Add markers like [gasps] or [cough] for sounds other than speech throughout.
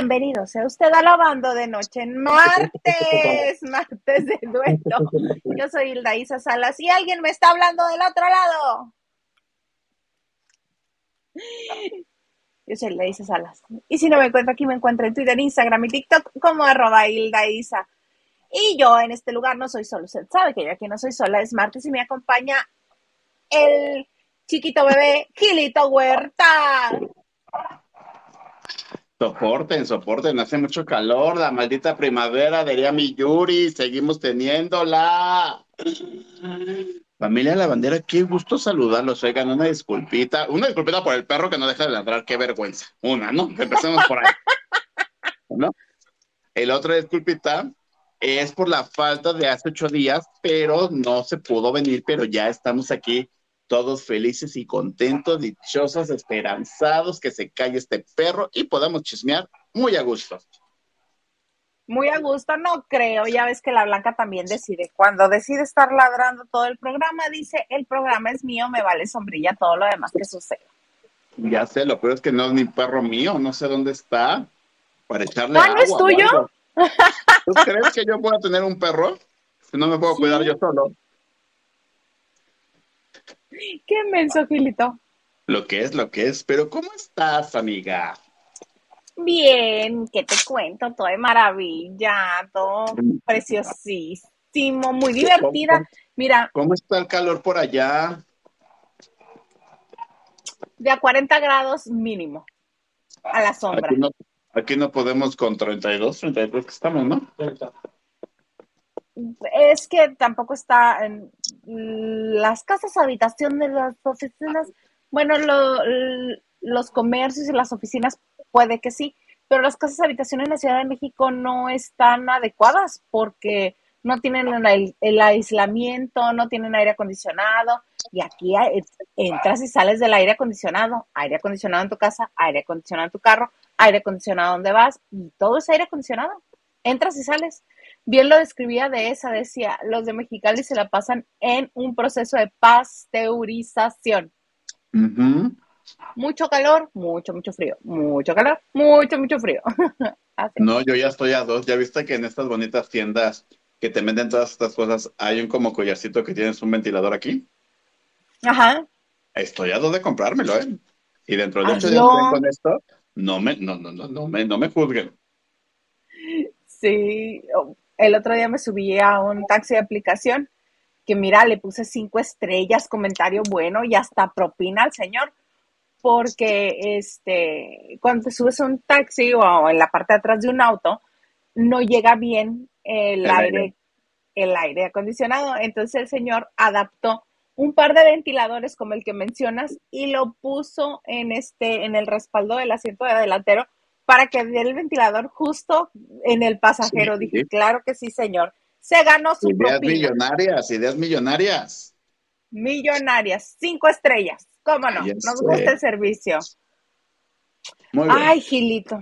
Bienvenido sea usted a Lavando de Noche en martes, [laughs] martes de dueto. [laughs] Yo soy Hilda Isa Salas y alguien me está hablando del otro lado. Yo soy Hilda Isa Salas. Y si no me encuentro aquí, me encuentro en Twitter, Instagram y TikTok como arroba Hilda Isa. Y yo en este lugar no soy solo. Usted sabe que yo aquí no soy sola. Es martes y me acompaña el chiquito bebé Gilito Huerta. Soporten, soporten, hace mucho calor, la maldita primavera, diría mi Yuri, seguimos teniéndola. Familia La Bandera, qué gusto saludarlos, oigan, una disculpita, una disculpita por el perro que no deja de ladrar, qué vergüenza, una, ¿no? Empecemos por ahí, ¿no? El otro disculpita es por la falta de hace ocho días, pero no se pudo venir, pero ya estamos aquí todos felices y contentos, dichosos, esperanzados, que se calle este perro y podamos chismear muy a gusto. Muy a gusto, no creo, ya ves que la Blanca también decide, cuando decide estar ladrando todo el programa, dice, el programa es mío, me vale sombrilla todo lo demás que sucede. Ya sé, lo peor es que no es mi perro mío, no sé dónde está, para echarle ¿Ah, no es tuyo? [laughs] ¿Tú crees que yo pueda tener un perro? Si no me puedo cuidar yo solo. Qué menso, Gilito. Lo que es, lo que es. Pero ¿cómo estás, amiga? Bien, ¿qué te cuento? Todo de maravilla, todo preciosísimo, muy divertida. Mira. ¿Cómo está el calor por allá? De a 40 grados mínimo, a la sombra. Aquí no, aquí no podemos con 32, 33 que estamos, ¿no? Es que tampoco está en las casas habitación de las oficinas, bueno, los comercios y las oficinas puede que sí, pero las casas habitación en la Ciudad de México no están adecuadas porque no tienen el, aislamiento, no tienen aire acondicionado y aquí entras y sales del aire acondicionado, aire acondicionado en tu casa, aire acondicionado en tu carro, aire acondicionado donde vas y todo es aire acondicionado. Entras y sales bien lo describía de esa, decía, los de Mexicali se la pasan en un proceso de pasteurización. Mucho calor, mucho, mucho frío, mucho calor, mucho, mucho frío. [laughs] no, yo ya estoy a dos, ya viste que en estas bonitas tiendas que te venden todas estas cosas, hay un como collarcito que tienes un ventilador aquí. Ajá. Estoy a dos de comprármelo, ¿eh? Y dentro de ocho días con esto, no me, no, no, no, no me, no me juzguen. Sí, el otro día me subí a un taxi de aplicación que mira, le puse cinco estrellas, comentario bueno y hasta propina al señor, porque este, cuando te subes a un taxi o en la parte de atrás de un auto, no llega bien el, aire, el aire acondicionado. Entonces el señor adaptó un par de ventiladores como el que mencionas y lo puso en este, en el respaldo del asiento de delantero para que dé el ventilador justo en el pasajero. Dije, claro que sí, señor. Se ganó su Ideas millonarias, ideas millonarias. Millonarias, cinco estrellas. ¿Cómo no? Nos gusta el servicio. Ay, Gilito.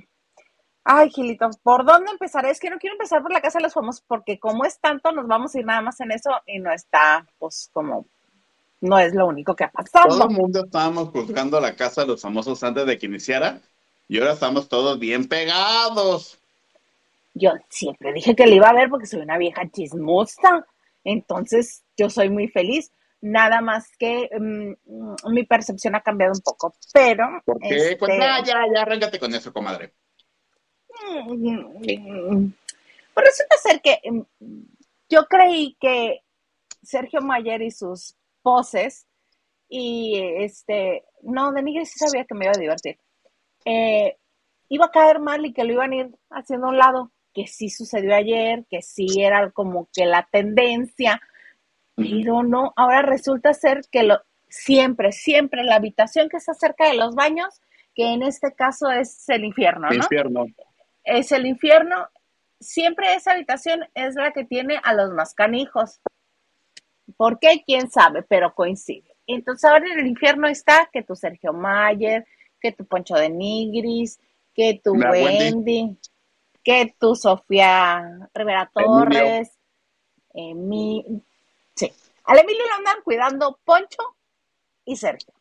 Ay, Gilito, ¿por dónde empezar? Es que no quiero empezar por la casa de los famosos, porque como es tanto, nos vamos a ir nada más en eso y no está, pues, como, no es lo único que ha pasado. Todo el mundo estábamos juzgando la casa de los famosos antes de que iniciara y ahora estamos todos bien pegados. Yo siempre dije que le iba a ver porque soy una vieja chismosa. Entonces, yo soy muy feliz. Nada más que mm, mi percepción ha cambiado un poco. Pero. ¿Por qué? Pues este ya, ya, ya, arráncate con eso, comadre. Pues resulta ser que mm, yo creí que Sergio Mayer y sus poses y este. No, de sí sabía que me iba a divertir eh, iba a caer mal y que lo iban a ir haciendo a un lado, que sí sucedió ayer, que sí era como que la tendencia, pero no, ahora resulta ser que lo, siempre, siempre la habitación que está cerca de los baños, que en este caso es el infierno, ¿no? Infierno. Es el infierno, siempre esa habitación es la que tiene a los más canijos. ¿Por qué? ¿Quién sabe? Pero coincide. Entonces ahora en el infierno está que tu Sergio Mayer, que tu Poncho de Nigris, que tu Wendy, que tu Sofía Rivera Torres, Emi sí. Al Emilio lo andan cuidando Poncho y Sergio.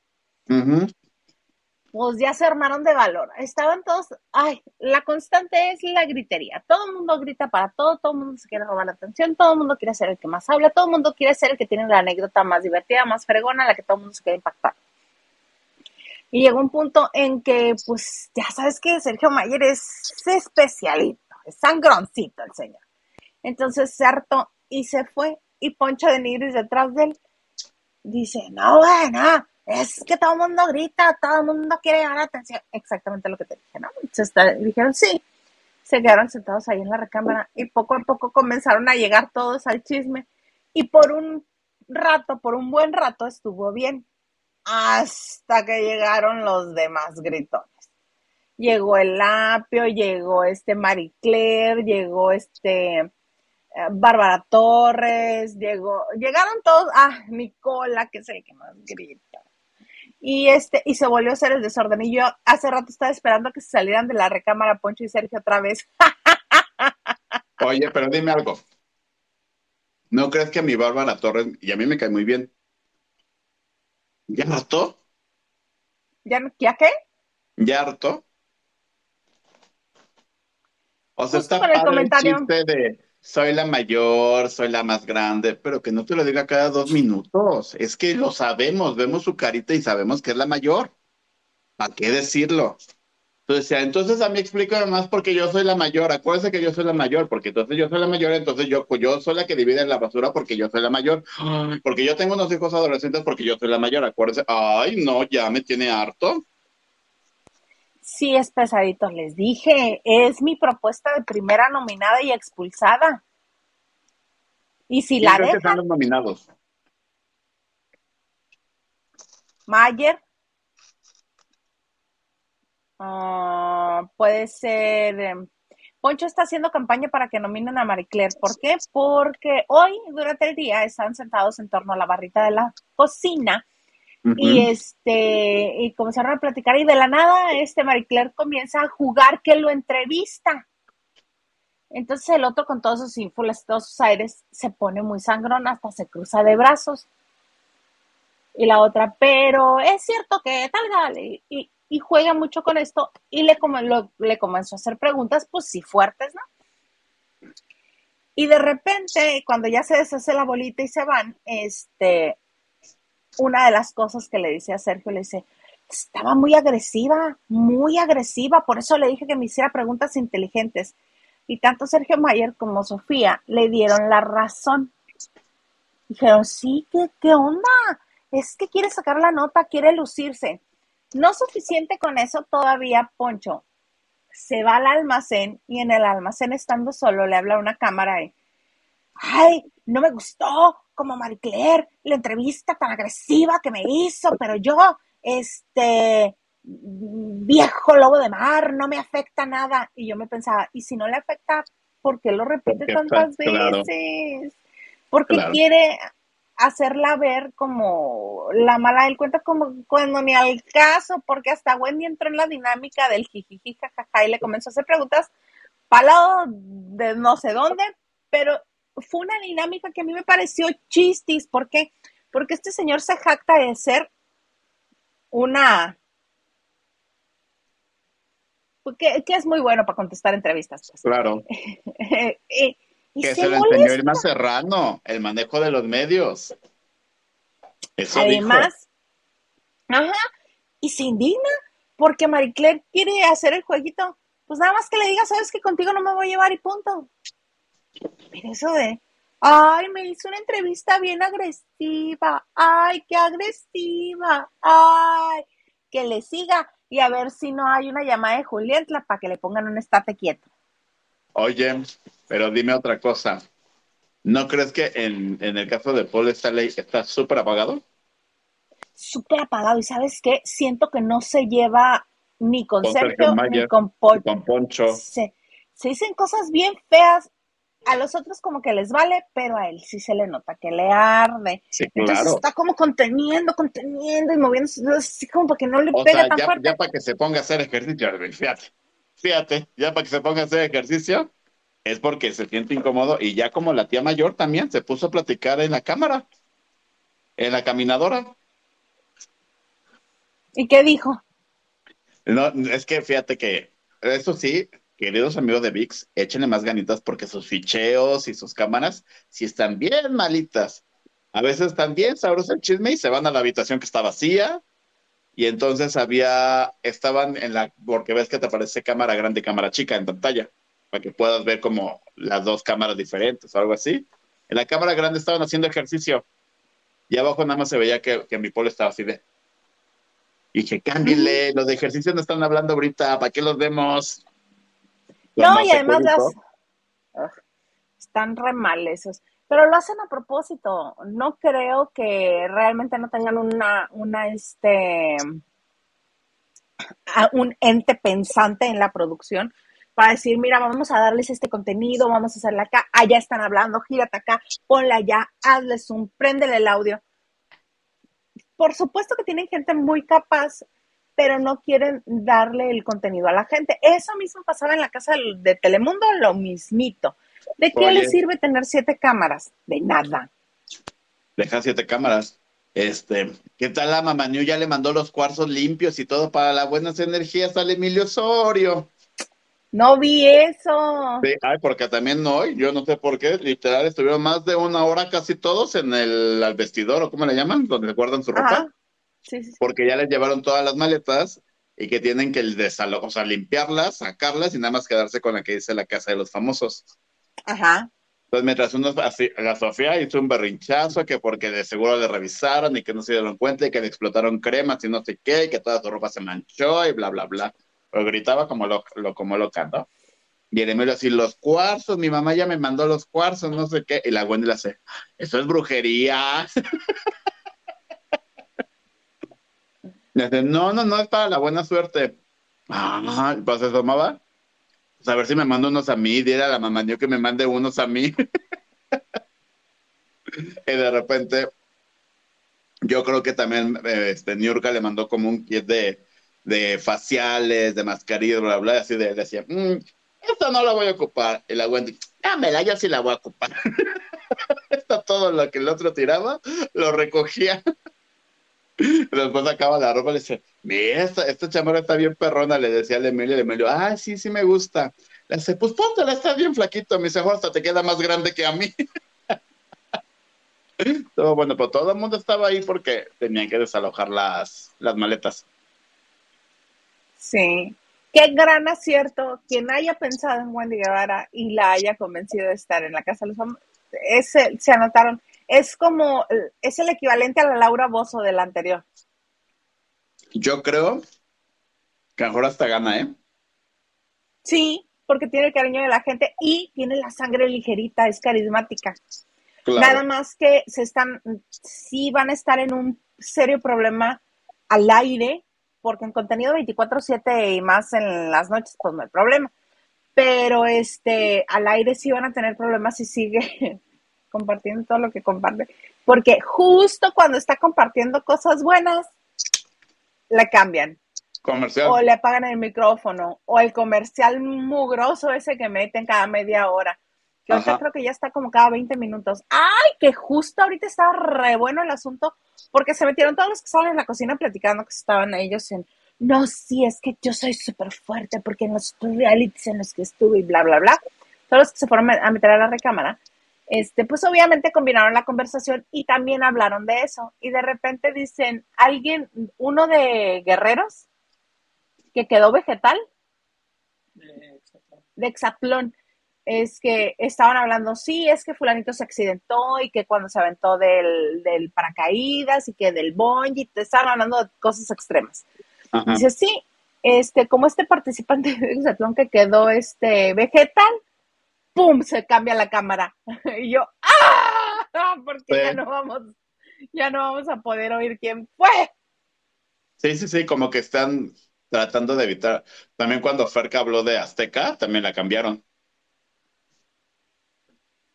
pues ya se armaron de valor. Estaban todos, ay, la constante es la gritería. Todo el mundo grita para todo, todo el mundo se quiere robar la atención, todo el mundo quiere ser el que más habla, todo el mundo quiere ser el que tiene la anécdota más divertida, más fregona, la que todo el mundo se quiere impactar. Y llegó un punto en que, pues, ya sabes que Sergio Mayer es especialito, es sangroncito el señor. Entonces se hartó y se fue. Y Poncho de Nigris detrás de él dice, no, bueno, es que todo el mundo grita, todo el mundo quiere la atención. Exactamente lo que te dije, ¿no? Entonces dijeron, sí. Se quedaron sentados ahí en la recámara y poco a poco comenzaron a llegar todos al chisme. Y por un rato, por un buen rato estuvo bien hasta que llegaron los demás gritones. Llegó el Apio, llegó este Marie Claire, llegó este eh, Bárbara Torres, llegó, llegaron todos, ah, Nicola, que es el que más grita. Y este, y se volvió a hacer el desorden. Y yo hace rato estaba esperando que se salieran de la recámara Poncho y Sergio otra vez. [laughs] Oye, pero dime algo. ¿No crees que a mi Bárbara Torres, y a mí me cae muy bien, ¿Ya harto? ¿Ya, ¿Ya qué? ¿Ya harto? O sea, está padre el, chiste de soy la mayor, soy la más grande, pero que no te lo diga cada dos minutos. Es que lo sabemos, vemos su carita y sabemos que es la mayor. ¿Para qué decirlo? Entonces, entonces a mí explícame más porque yo soy la mayor. Acuérdense que yo soy la mayor, porque entonces yo soy la mayor, entonces yo, pues yo soy la que divide la basura porque yo soy la mayor. Porque yo tengo unos hijos adolescentes porque yo soy la mayor. Acuérdense, ay, no, ya me tiene harto. Sí, es pesadito, les dije. Es mi propuesta de primera nominada y expulsada. Y si la dejan... están los nominados? Mayer, Ah, puede ser. Em, Poncho está haciendo campaña para que nominen a Marie Claire. ¿Por qué? Porque hoy, durante el día, están sentados en torno a la barrita de la cocina y este y comenzaron a platicar y de la nada este Marie Claire comienza a jugar que lo entrevista. Entonces el otro con todos sus ínfulas, todos sus aires, se pone muy sangrón, hasta se cruza de brazos. Y la otra, pero es cierto que tal, tal. Y, y juega mucho con esto y le, le comenzó a hacer preguntas, pues sí, fuertes, ¿no? Y de repente, cuando ya se deshace la bolita y se van, este, una de las cosas que le dice a Sergio, le dice, estaba muy agresiva, muy agresiva, por eso le dije que me hiciera preguntas inteligentes. Y tanto Sergio Mayer como Sofía le dieron la razón. Dijeron, sí, ¿qué, qué onda? Es que quiere sacar la nota, quiere lucirse. No suficiente con eso todavía, Poncho se va al almacén y en el almacén estando solo le habla a una cámara y, ay, no me gustó como Marie Claire, la entrevista tan agresiva que me hizo, pero yo, este, viejo lobo de mar, no me afecta nada. Y yo me pensaba, ¿y si no le afecta, por qué lo repite tantas veces? Porque quiere hacerla ver como la mala del cuento, como cuando ni al caso, porque hasta Wendy entró en la dinámica del jijiji, jajaja, y le comenzó a hacer preguntas para lado de no sé dónde, pero fue una dinámica que a mí me pareció chistis, ¿por qué? Porque este señor se jacta de ser una... Que, que es muy bueno para contestar entrevistas. Pues. Claro. y, [laughs] que se, lo enseñó Irma Serrano, el manejo de los medios. Eso Además, ajá, y se indigna porque Marie Claire quiere hacer el jueguito. Pues nada más que le diga, sabes que contigo no me voy a llevar y punto. Pero eso de, ay, me hizo una entrevista bien agresiva, ay, qué agresiva, ay, que le siga y a ver si no hay una llamada de Julieta para que le pongan un estate quieto. Oye, pero dime otra cosa. ¿No crees que en, el caso de Paul Stanley está súper apagado? Súper apagado. Y sabes qué? Siento que no se lleva ni con, Sergio ni con, Poncho. Se, dicen cosas bien feas. A los otros como que les vale, pero a él sí se le nota que le arde. Sí, Entonces está como conteniendo, conteniendo y moviéndose así como para que no le pegue tan ya, fuerte. Ya para que se ponga a hacer ejercicio, fíjate. Fíjate, ya para que se ponga a hacer ejercicio, es porque se siente incómodo y ya como la tía mayor también se puso a platicar en la cámara, en la caminadora. ¿Y qué dijo? No, es que fíjate que eso sí, queridos amigos de VIX, échenle más ganitas porque sus ficheos y sus cámaras sí están bien malitas. A veces están bien sabrosos el chisme y se van a la habitación que está vacía. Y entonces había, estaban en la, porque ves que te aparece cámara grande y cámara chica en pantalla, para que puedas ver como las dos cámaras diferentes o algo así. En la cámara grande estaban haciendo ejercicio y abajo nada más se veía que, que mi polo estaba así de. Y dije, cámbienle, los de ejercicio no están hablando ahorita, ¿para qué los vemos? no, y además las, están re mal esos. Pero lo hacen a propósito. No creo que realmente no tengan una, una, este, un ente pensante en la producción para decir, mira, vamos a darles este contenido, vamos a hacerla acá, allá están hablando, gírate acá, ponla allá, hazles un, préndele el audio. Por supuesto que tienen gente muy capaz, pero no quieren darle el contenido a la gente. Eso mismo pasaba en la casa de Telemundo, lo mismito. ¿De qué le sirve tener siete cámaras? De nada. Deja siete cámaras. Este, ¿qué tal la mamá Ya le mandó los cuarzos limpios y todo para las buenas energías al Emilio Osorio. No vi eso. Sí, ay, porque también hoy, yo no sé por qué, literal, estuvieron más de una hora casi todos en el al vestidor, o cómo le llaman, donde guardan su ropa. Sí, sí, Porque ya les llevaron todas las maletas y que tienen que desalo o sea, limpiarlas, sacarlas y nada más quedarse con la que dice la casa de los famosos. Ajá. Entonces, mientras uno, así, la Sofía hizo un berrinchazo que porque de seguro le revisaron y que no se dieron cuenta y que le explotaron cremas y no sé qué, y que toda su ropa se manchó y bla, bla, bla pero gritaba como lo, lo como lo cantó. Y el Emilio así, los cuarzos, mi mamá ya me mandó los cuarzos, no sé qué. Y la Wendy le hace, eso es brujería. [laughs] le dice, no, no, no, es para la buena suerte. Ah, pues se tomaba. Pues a ver si me manda unos a mí, dile a la mamá yo que me mande unos a mí. [laughs] y de repente, yo creo que también este, Niurka le mandó como un kit de, de faciales, de mascarillas, bla, bla, así de, decía, mmm, esta no la voy a ocupar. Y la Wendy, dámela, yo sí la voy a ocupar. [laughs] Está todo lo que el otro tiraba, lo recogía. [laughs] Después sacaba la ropa y le decía, mira, esta, esta chamarra está bien perrona, le decía al Emilio, el Emilio, ah, sí, sí me gusta. Le dice, pues póntela, está bien flaquito, me dice, hasta te queda más grande que a mí. [laughs] todo bueno, pero todo el mundo estaba ahí porque tenían que desalojar las, las maletas. Sí. Qué gran acierto quien haya pensado en Wendy Guevara y la haya convencido de estar en la Casa de los Famosos. se anotaron. Es como, es el equivalente a la Laura Bozo de la anterior. Yo creo que ahora hasta gana, ¿eh? Sí, porque tiene el cariño de la gente y tiene la sangre ligerita, es carismática. Nada más que se están, sí van a estar en un serio problema al aire porque en contenido 24/7 y más en las noches, pues no hay problema. Pero este, al aire sí van a tener problemas si sigue compartiendo todo lo que comparte. Porque justo cuando está compartiendo cosas buenas, le cambian. Comercial. O le apagan el micrófono. O el comercial mugroso ese que meten cada media hora. Que ahorita creo que ya está como cada 20 minutos. ¡Ay! Que justo ahorita está re bueno el asunto porque se metieron todos los que estaban en la cocina platicando que estaban ellos en, no, sí, es que yo soy súper fuerte porque en los realities en los que estuve y bla, bla, bla, todos los que se fueron a meter a la recámara, este, pues obviamente combinaron la conversación y también hablaron de eso. Y de repente dicen, alguien, uno de guerreros, que quedó vegetal, de exatlón es que estaban hablando, sí, es que fulanito se accidentó y que cuando se aventó del, del paracaídas y que del bungee, te estaban hablando de cosas extremas. Dice, sí, este, como este participante de Exatlón que quedó este vegetal, ¡pum! se cambia la cámara. [laughs] y yo, ¡ah! [laughs] Porque ya no vamos, ya no vamos a poder oír quién fue. Sí, sí, sí, como que están tratando de evitar. También cuando Ferca habló de Azteca, también la cambiaron.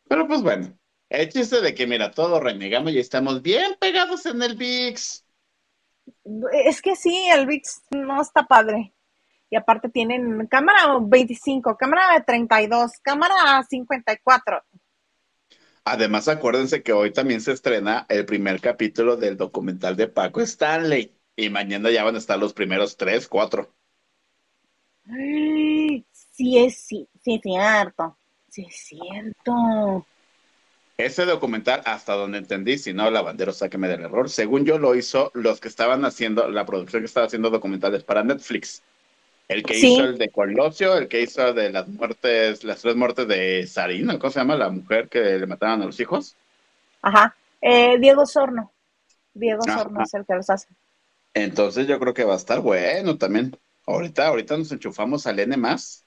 Pero pues bueno, el chiste de que, mira, todo renegamos y estamos bien pegados en el VIX. Es que sí, el VIX no está padre. Y aparte tienen cámara 25, cámara 32, cámara 54. Además, acuérdense que hoy también se estrena el primer capítulo del documental de Paco Stanley. Y mañana ya van a estar los primeros tres, cuatro. Sí es, sí, sí es cierto. Sí es cierto. Ese documental, hasta donde entendí, si no, la bandera sáqueme del error, según yo lo hizo los que estaban haciendo, la producción que estaba haciendo documentales para Netflix. El que Sí. hizo el de Colosio, el que hizo de las muertes, las tres muertes de Sarina, ¿cómo se llama? La mujer que le mataron a los hijos. Ajá. Eh, Diego Sorno. Diego Ajá. Sorno es el que los hace. Entonces yo creo que va a estar bueno también. Ahorita, ahorita nos enchufamos al N más.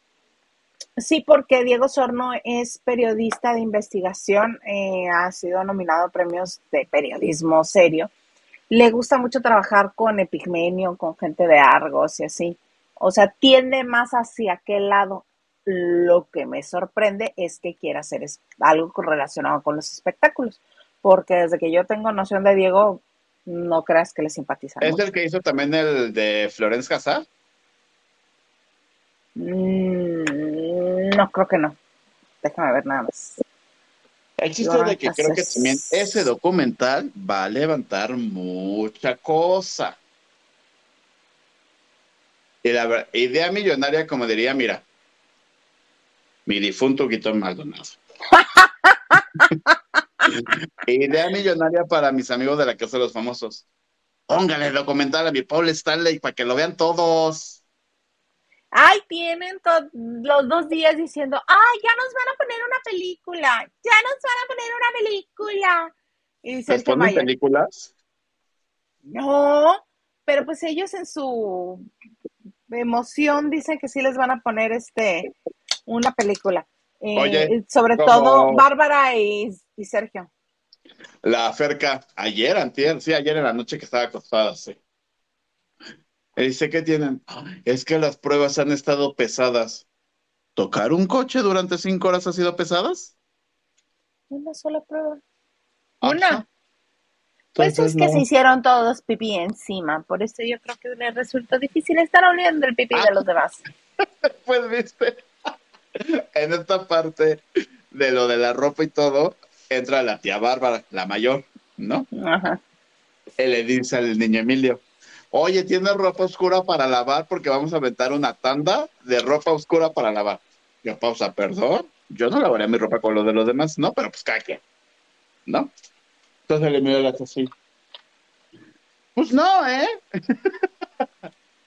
Sí, porque Diego Sorno es periodista de investigación, eh, ha sido nominado a premios de periodismo serio. Le gusta mucho trabajar con Epigmenio, con gente de Argos y así. O sea, tiende más hacia aquel lado. Lo que me sorprende es que quiera hacer algo relacionado con los espectáculos, porque desde que yo tengo noción de Diego, no creas que le simpatiza Es mucho. el que hizo también el de Florence Casar. Mm, no, creo que no. Déjame ver nada más. El chiste de que creo que también ese documental va a levantar mucha cosa. Y la idea millonaria, como diría, mira, mi difunto Guitón Maldonado. [laughs] idea millonaria para mis amigos de la Casa de los Famosos. Póngale documental a mi Paul Stanley para que lo vean todos. Ay, tienen los dos días diciendo, ay, ya nos van a poner una película, ya nos van a poner una película. Y ¿Les ponen Mayer, películas? no, pero pues ellos en su emoción dicen que sí les van a poner este una película. Eh, Oye, sobre como- todo Bárbara y, y Sergio. La Ferca, ayer, antier, sí, ayer en la noche que estaba acostada, sí. Y dice, ¿qué tienen? Es que las pruebas han estado pesadas. ¿Tocar un coche durante cinco horas ha sido pesadas? Una sola prueba. Ajá. Pues es que no. se hicieron todos pipí encima, por eso yo creo que les resultó difícil estar oliendo el pipí Ah. de los demás. [laughs] Pues viste, [laughs] en esta parte de lo de la ropa y todo, entra la tía Bárbara, la mayor, ¿no? Ajá. Él le dice al niño Emilio, oye, ¿tienes ropa oscura para lavar? Porque vamos a aventar una tanda de ropa oscura para lavar. Yo, pausa, perdón, yo no lavaría mi ropa con lo de los demás, no, pero pues cada quien, ¿no? Entonces le hace así. Pues no, ¿eh?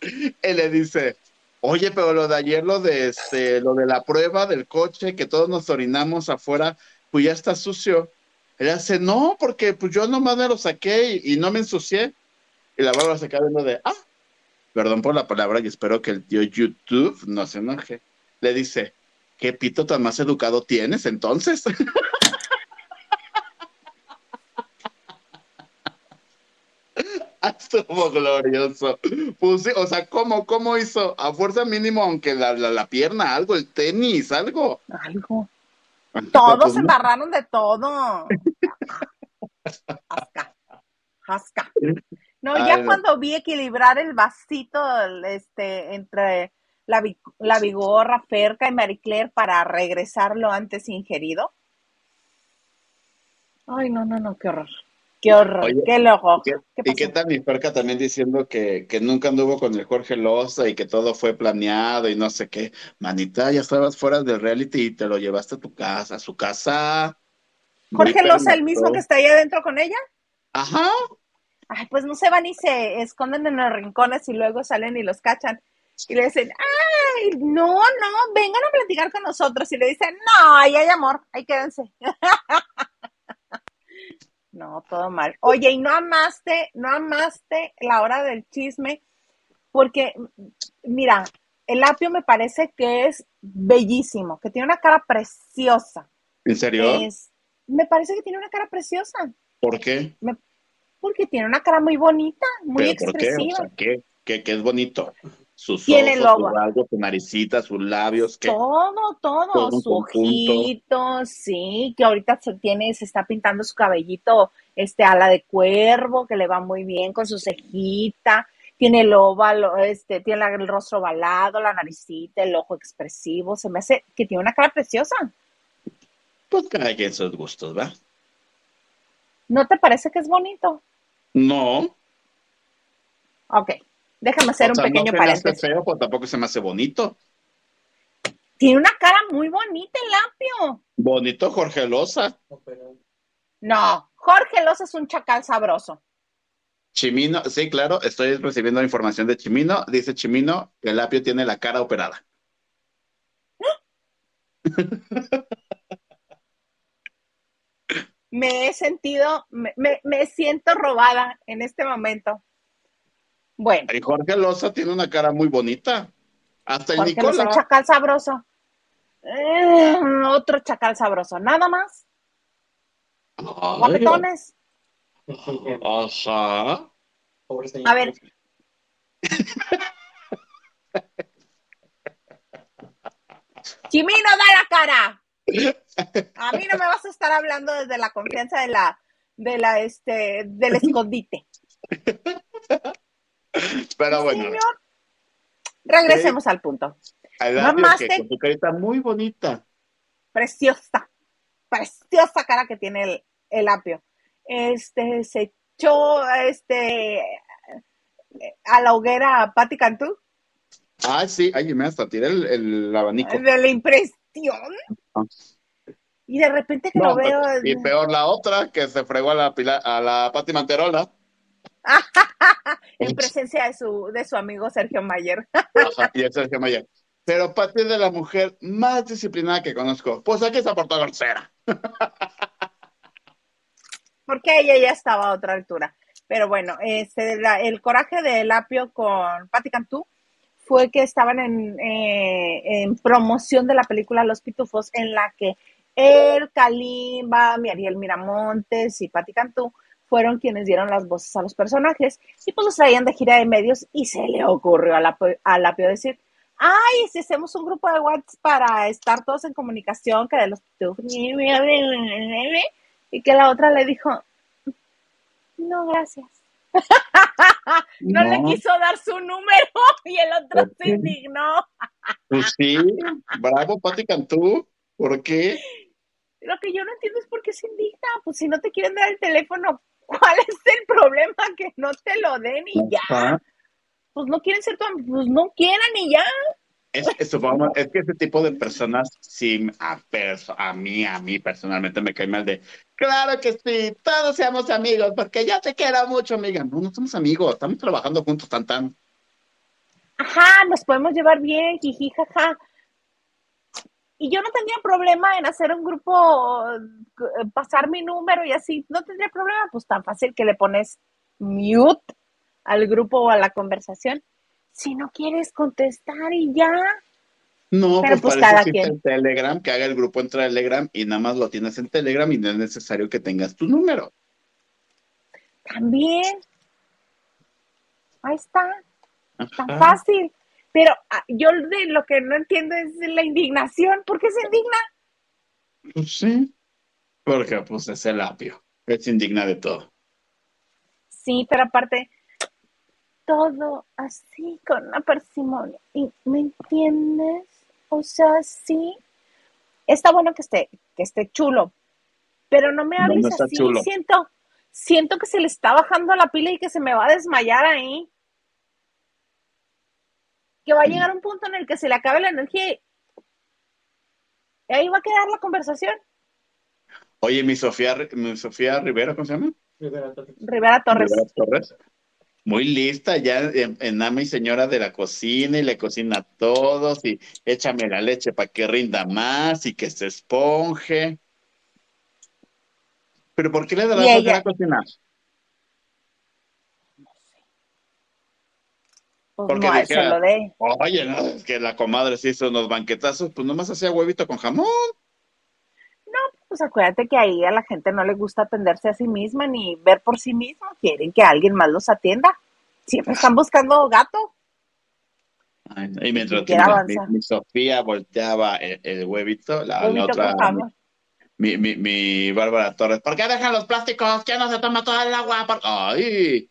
[laughs] Él le dice, oye, pero lo de ayer, lo de este, lo de la prueba del coche, que todos nos orinamos afuera, pues ya está sucio. Él hace, no, porque pues yo nomás me lo saqué y, y no me ensucié. Y la Bárbara se queda viendo de, ah, perdón por la palabra y espero que el tío YouTube no se enoje. Le dice, ¿qué pito tan más educado tienes entonces? [laughs] Ah, [laughs] Estuvo glorioso. Pues o sea, ¿cómo, cómo hizo? A fuerza mínimo, aunque la, la, la pierna, algo, el tenis, algo. Algo. Todos Pues se no. embarraron de todo. [laughs] Jasca. Jasca. No, ya Ay, cuando vi equilibrar el vasito este, entre la, la vigorra, Ferca y Marie Claire para regresarlo antes ingerido. Ay, no, no, no, qué horror. Qué horror, Oye, qué loco. ¿Qué- ¿Qué ¿Y qué tal mi perca también diciendo que, que nunca anduvo con el Jorge Loza y que todo fue planeado y no sé qué? Manita, ya estabas fuera del reality y te lo llevaste a tu casa, a su casa. Jorge Loza, el mismo que está ahí adentro con ella. Ajá. Ay, pues no se van y se esconden en los rincones y luego salen y los cachan. Y le dicen, ay, no, no, vengan a platicar con nosotros. Y le dicen, no, ahí hay amor, ahí quédense. [laughs] No, todo mal. Oye, y no amaste, no amaste la hora del chisme, porque, mira, el apio me parece que es bellísimo, que tiene una cara preciosa. ¿En serio? Es, me parece que tiene una cara preciosa, ¿Por qué? porque tiene una cara muy bonita, muy ¿Pero por qué? O expresiva. sea, ¿qué? ¿Qué, qué es bonito? Sus Tiene ojos, lobo. su naricita, sus labios, ¿qué? Todo, todo, Todo su ojito, sí, que ahorita se tiene, se está pintando su cabellito, este, ala de cuervo, que le va muy bien con su cejita, tiene el óvalo, este, tiene el rostro ovalado, la naricita, el ojo expresivo, se me hace que tiene una cara preciosa. Pues cada quien sus gustos, ¿va? ¿No te parece que es bonito? No, Ok, Déjame hacer O sea, un pequeño no paréntesis. feo, pero tampoco se me hace bonito. Tiene una cara muy bonita el apio. Bonito Jorge Loza. No, Jorge Loza es un chacal sabroso. Chimino, sí, claro, estoy recibiendo información de Chimino. Dice Chimino que el apio tiene la cara operada. [laughs] Me he sentido, me, me- me siento robada en este momento. Bueno, Y Jorge Loza tiene una cara muy bonita. Hasta el Jorge Loza, chacal sabroso. Eh, otro chacal sabroso, nada más. Guapetones. Ajá. A ver. Chimino, da la cara. A mí no me vas a estar hablando desde la confianza de la, de la, este, del escondite. Pero bueno, Señor, regresemos al punto. Mamaste. que con su carita muy bonita. Preciosa, preciosa cara que tiene el, el apio. Este, se echó, este, a la hoguera a Patti Cantú. Ah, sí, ay, me hasta tiré el, el abanico. De la impresión. Ah. Y de repente que No, lo veo. Y peor la otra, que se fregó a la, Pila- a la Pati Manterola. [laughs] en presencia de su, de su amigo Sergio Mayer. [laughs] Ajá, y el Sergio Mayer. Pero Pati es de la mujer más disciplinada que conozco. Pues aquí se portó grosera. Porque ella ya estaba a otra altura. Pero bueno, este, la- el coraje del apio con Patti Cantú fue que estaban en, eh, en promoción de la película Los Pitufos, en la que él, Kalimba, Ariel Miramontes y Patti Cantú fueron quienes dieron las voces a los personajes y pues los traían de gira de medios y se le ocurrió al apio, al apio decir, ay, si hacemos un grupo de WhatsApp para estar todos en comunicación, que de los y que la otra le dijo, no, gracias. [laughs] No, le quiso dar su número y el otro ¿Por se qué? indignó. Pues sí, bravo Pati Cantú. ¿Por qué? Lo que yo no entiendo es por qué se indigna. Pues si no te quieren dar el teléfono, ¿cuál es el problema? Que no te lo den y ya. Ajá. Pues no quieren ser tu am- pues no quieran y ya. Es, es, es que ese tipo de personas, sí, a, perso- a mí, a mí personalmente me cae mal de, claro que sí, todos seamos amigos, porque yo te quiero mucho, amiga. No, no somos amigos, estamos trabajando juntos, tan, tan. Ajá, nos podemos llevar bien, jiji, jaja. Y yo no tendría problema en hacer un grupo, eh, pasar mi número y así. No tendría problema, pues tan fácil que le pones mute al grupo o a la conversación. Si no quieres contestar y ya. No, Pero pues, pues para cada eso quien. el Telegram, que haga el grupo en Telegram y nada más lo tienes en Telegram y no es necesario que tengas tu número. También. Ahí está, tan Ajá. fácil. Pero ah, yo de lo que no entiendo es la indignación. ¿Por qué se indigna? Pues sí, porque pues es el apio, es indigna de todo. Sí, pero aparte, todo así con una parsimonia. ¿Y ¿Me entiendes? O sea, sí. Está bueno que esté, que esté chulo, pero no me hables así. chulo. Siento, siento que se le está bajando la pila y que se me va a desmayar ahí. Que va a llegar un punto en el que se le acabe la energía y y ahí va a quedar la conversación. Oye, mi Sofía, mi Sofía Rivera, ¿cómo se llama? Rivera Torres. Rivera Torres. Muy lista ya en, en ama y señora de la cocina y le cocina a todos y échame la leche para que rinda más y que se esponje. Pero ¿por qué le da la a cocinar? Pues Porque no, dijera- se lo de. Oye, no, es que la comadre se hizo unos banquetazos, pues nomás hacía huevito con jamón. Pues acuérdate que ahí a la gente no le gusta atenderse a sí misma ni ver por sí misma, quieren que alguien más los atienda. Siempre están buscando gato. Ay, no, y mientras mi, Sofía volteaba el, el huevito, la, otra, con mi, mi, mi Bárbara Torres, ¿por qué dejan los plásticos? ¿Qué no se toma toda el agua? Por- Ay,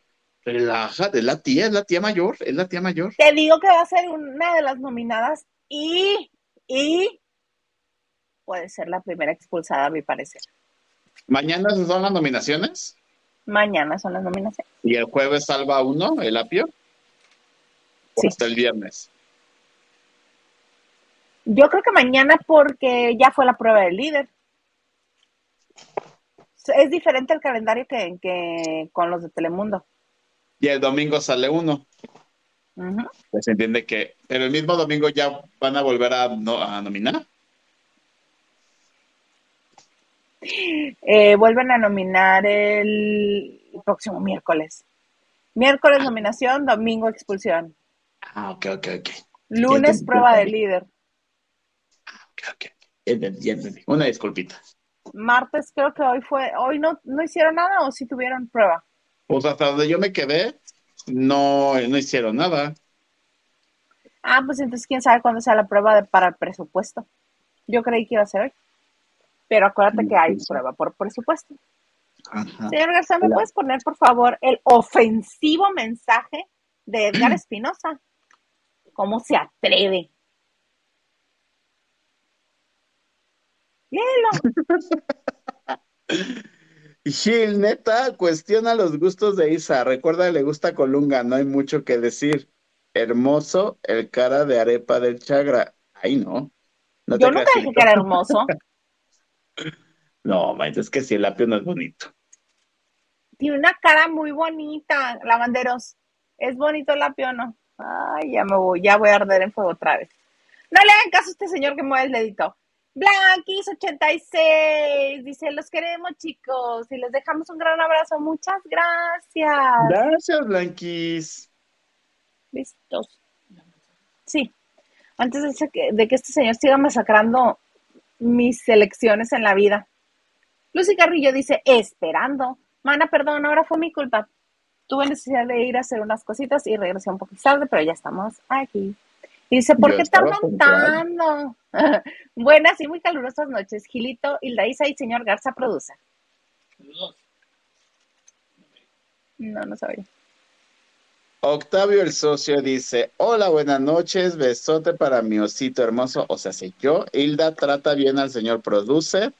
relájate, es la tía, es la tía mayor, es la tía mayor. Te digo que va a ser una de las nominadas y, y puede ser la primera expulsada, a mi parecer. Mañana son las nominaciones Mañana son las nominaciones. y el jueves salva uno, el apio. Sí. Hasta el viernes. Yo creo que mañana porque ya fue la prueba del líder. Es diferente el calendario que, que con los de Telemundo. Y el domingo sale uno. Pues se entiende que, pero el mismo domingo ya van a volver a, no- a nominar. Eh, vuelven a nominar el próximo miércoles. Miércoles nominación, domingo expulsión. Ah, ok, ok, ok. Lunes prueba de líder. ok, ok. Ya entendí, ya entendí. Una disculpita. Martes creo que hoy fue, hoy no, no hicieron nada o sí tuvieron prueba. Pues hasta donde yo me quedé, no, no hicieron nada. Ah, pues entonces quién sabe cuándo sea la prueba de, para el presupuesto. Yo creí que iba a ser hoy. Pero acuérdate que hay prueba por presupuesto. Ajá. Señor García, ¿me Hola. puedes poner, por favor, el ofensivo mensaje de Edgar Espinosa? ¿Cómo se atreve? Léelo. [laughs] Gil, neta, cuestiona los gustos de Isa. Recuerda, le gusta Colunga, no hay mucho que decir. Hermoso el cara de arepa del Chagra. Ay, no. Yo nunca dije que era hermoso. [laughs] No, es que si el apio no es bonito. Tiene una cara muy bonita, lavanderos. ¿Es bonito el apio o no? Ay, ya me voy, ya voy a arder en fuego otra vez. No le hagan caso a este señor que mueve el dedito. Blanquis86 dice, los queremos chicos y les dejamos un gran abrazo. Muchas gracias. Gracias, Blanquis. Listos. Sí. Antes de, que- de que este señor siga masacrando mis elecciones en la vida. Lucy Carrillo dice, esperando. Mana, perdón, ahora fue mi culpa. Tuve necesidad de ir a hacer unas cositas y regresé un poquito tarde, pero ya estamos aquí. Dice, ¿por Yo qué tardan tanto? [laughs] Buenas y muy calurosas noches. Gilito, Hilda Isa y señor Garza produce. No, no sabía. Octavio el socio dice, hola, buenas noches, besote para mi osito hermoso. O sea, si yo, Hilda, trata bien al señor produce,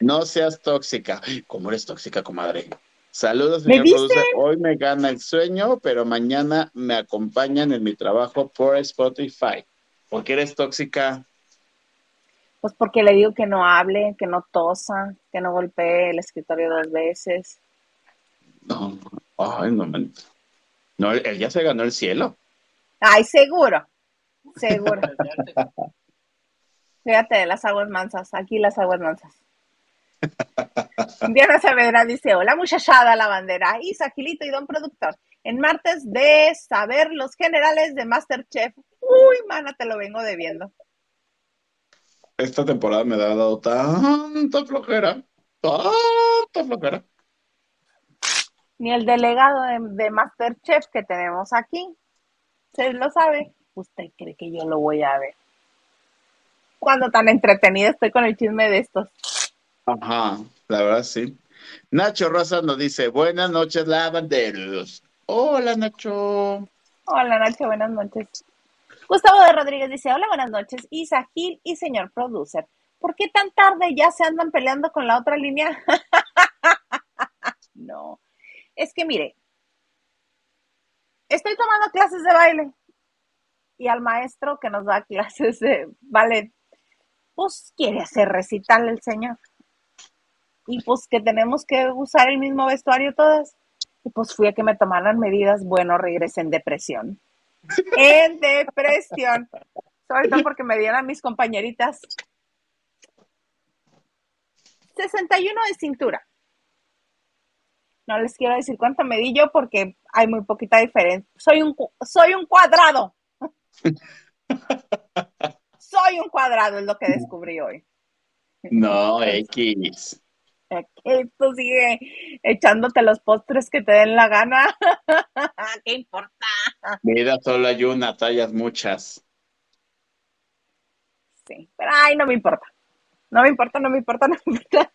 no seas tóxica. ¿Cómo eres tóxica, comadre? Saludos, ¿Me señor dicen? produce. Hoy me gana el sueño, pero mañana me acompañan en mi trabajo por Spotify. ¿Por qué eres tóxica? Pues porque le digo que no hable, que no tosa, que no golpee el escritorio dos veces. No, ay, no, man. No, él, ya se ganó el cielo. Ay, seguro, seguro. [laughs] Fíjate las aguas mansas, aquí las aguas mansas. [laughs] Diana Saavedra dice, hola muchachada la bandera, Isa, Gilito y don productor. En martes de saber los generales de Masterchef. Uy, mana, te lo vengo debiendo. Esta temporada me ha dado tanta flojera, tanta flojera. Ni el delegado de, de Masterchef que tenemos aquí. ¿Se lo sabe? ¿Usted cree que yo lo voy a ver? Cuando tan entretenida estoy con el chisme de estos. Ajá, la verdad sí. Nacho Rosa nos dice, buenas noches, lavanderos. Hola, Nacho. Hola Nacho, buenas noches. Gustavo de Rodríguez dice, hola, buenas noches, Isa Gil y señor producer. ¿Por qué tan tarde ya se andan peleando con la otra línea? [laughs] no, es que mire, estoy tomando clases de baile y al maestro que nos da clases de ballet, pues quiere hacer recital el señor. Y pues que tenemos que usar el mismo vestuario todas. Y pues fui a que me tomaran medidas, bueno, regresé en depresión. En depresión. Sobre todo porque me dieron a mis compañeritas 61 de cintura. No les quiero decir cuánto medí yo porque hay muy poquita diferencia. Soy un, soy un cuadrado. [laughs] soy un cuadrado, es lo que descubrí hoy. No, X. [laughs] Que tú sigue echándote los postres que te den la gana. [laughs] ¿Qué importa? Vida solo hay una, tallas muchas. Sí, pero ay, no me importa. No me importa, no me importa, [laughs] no me importa.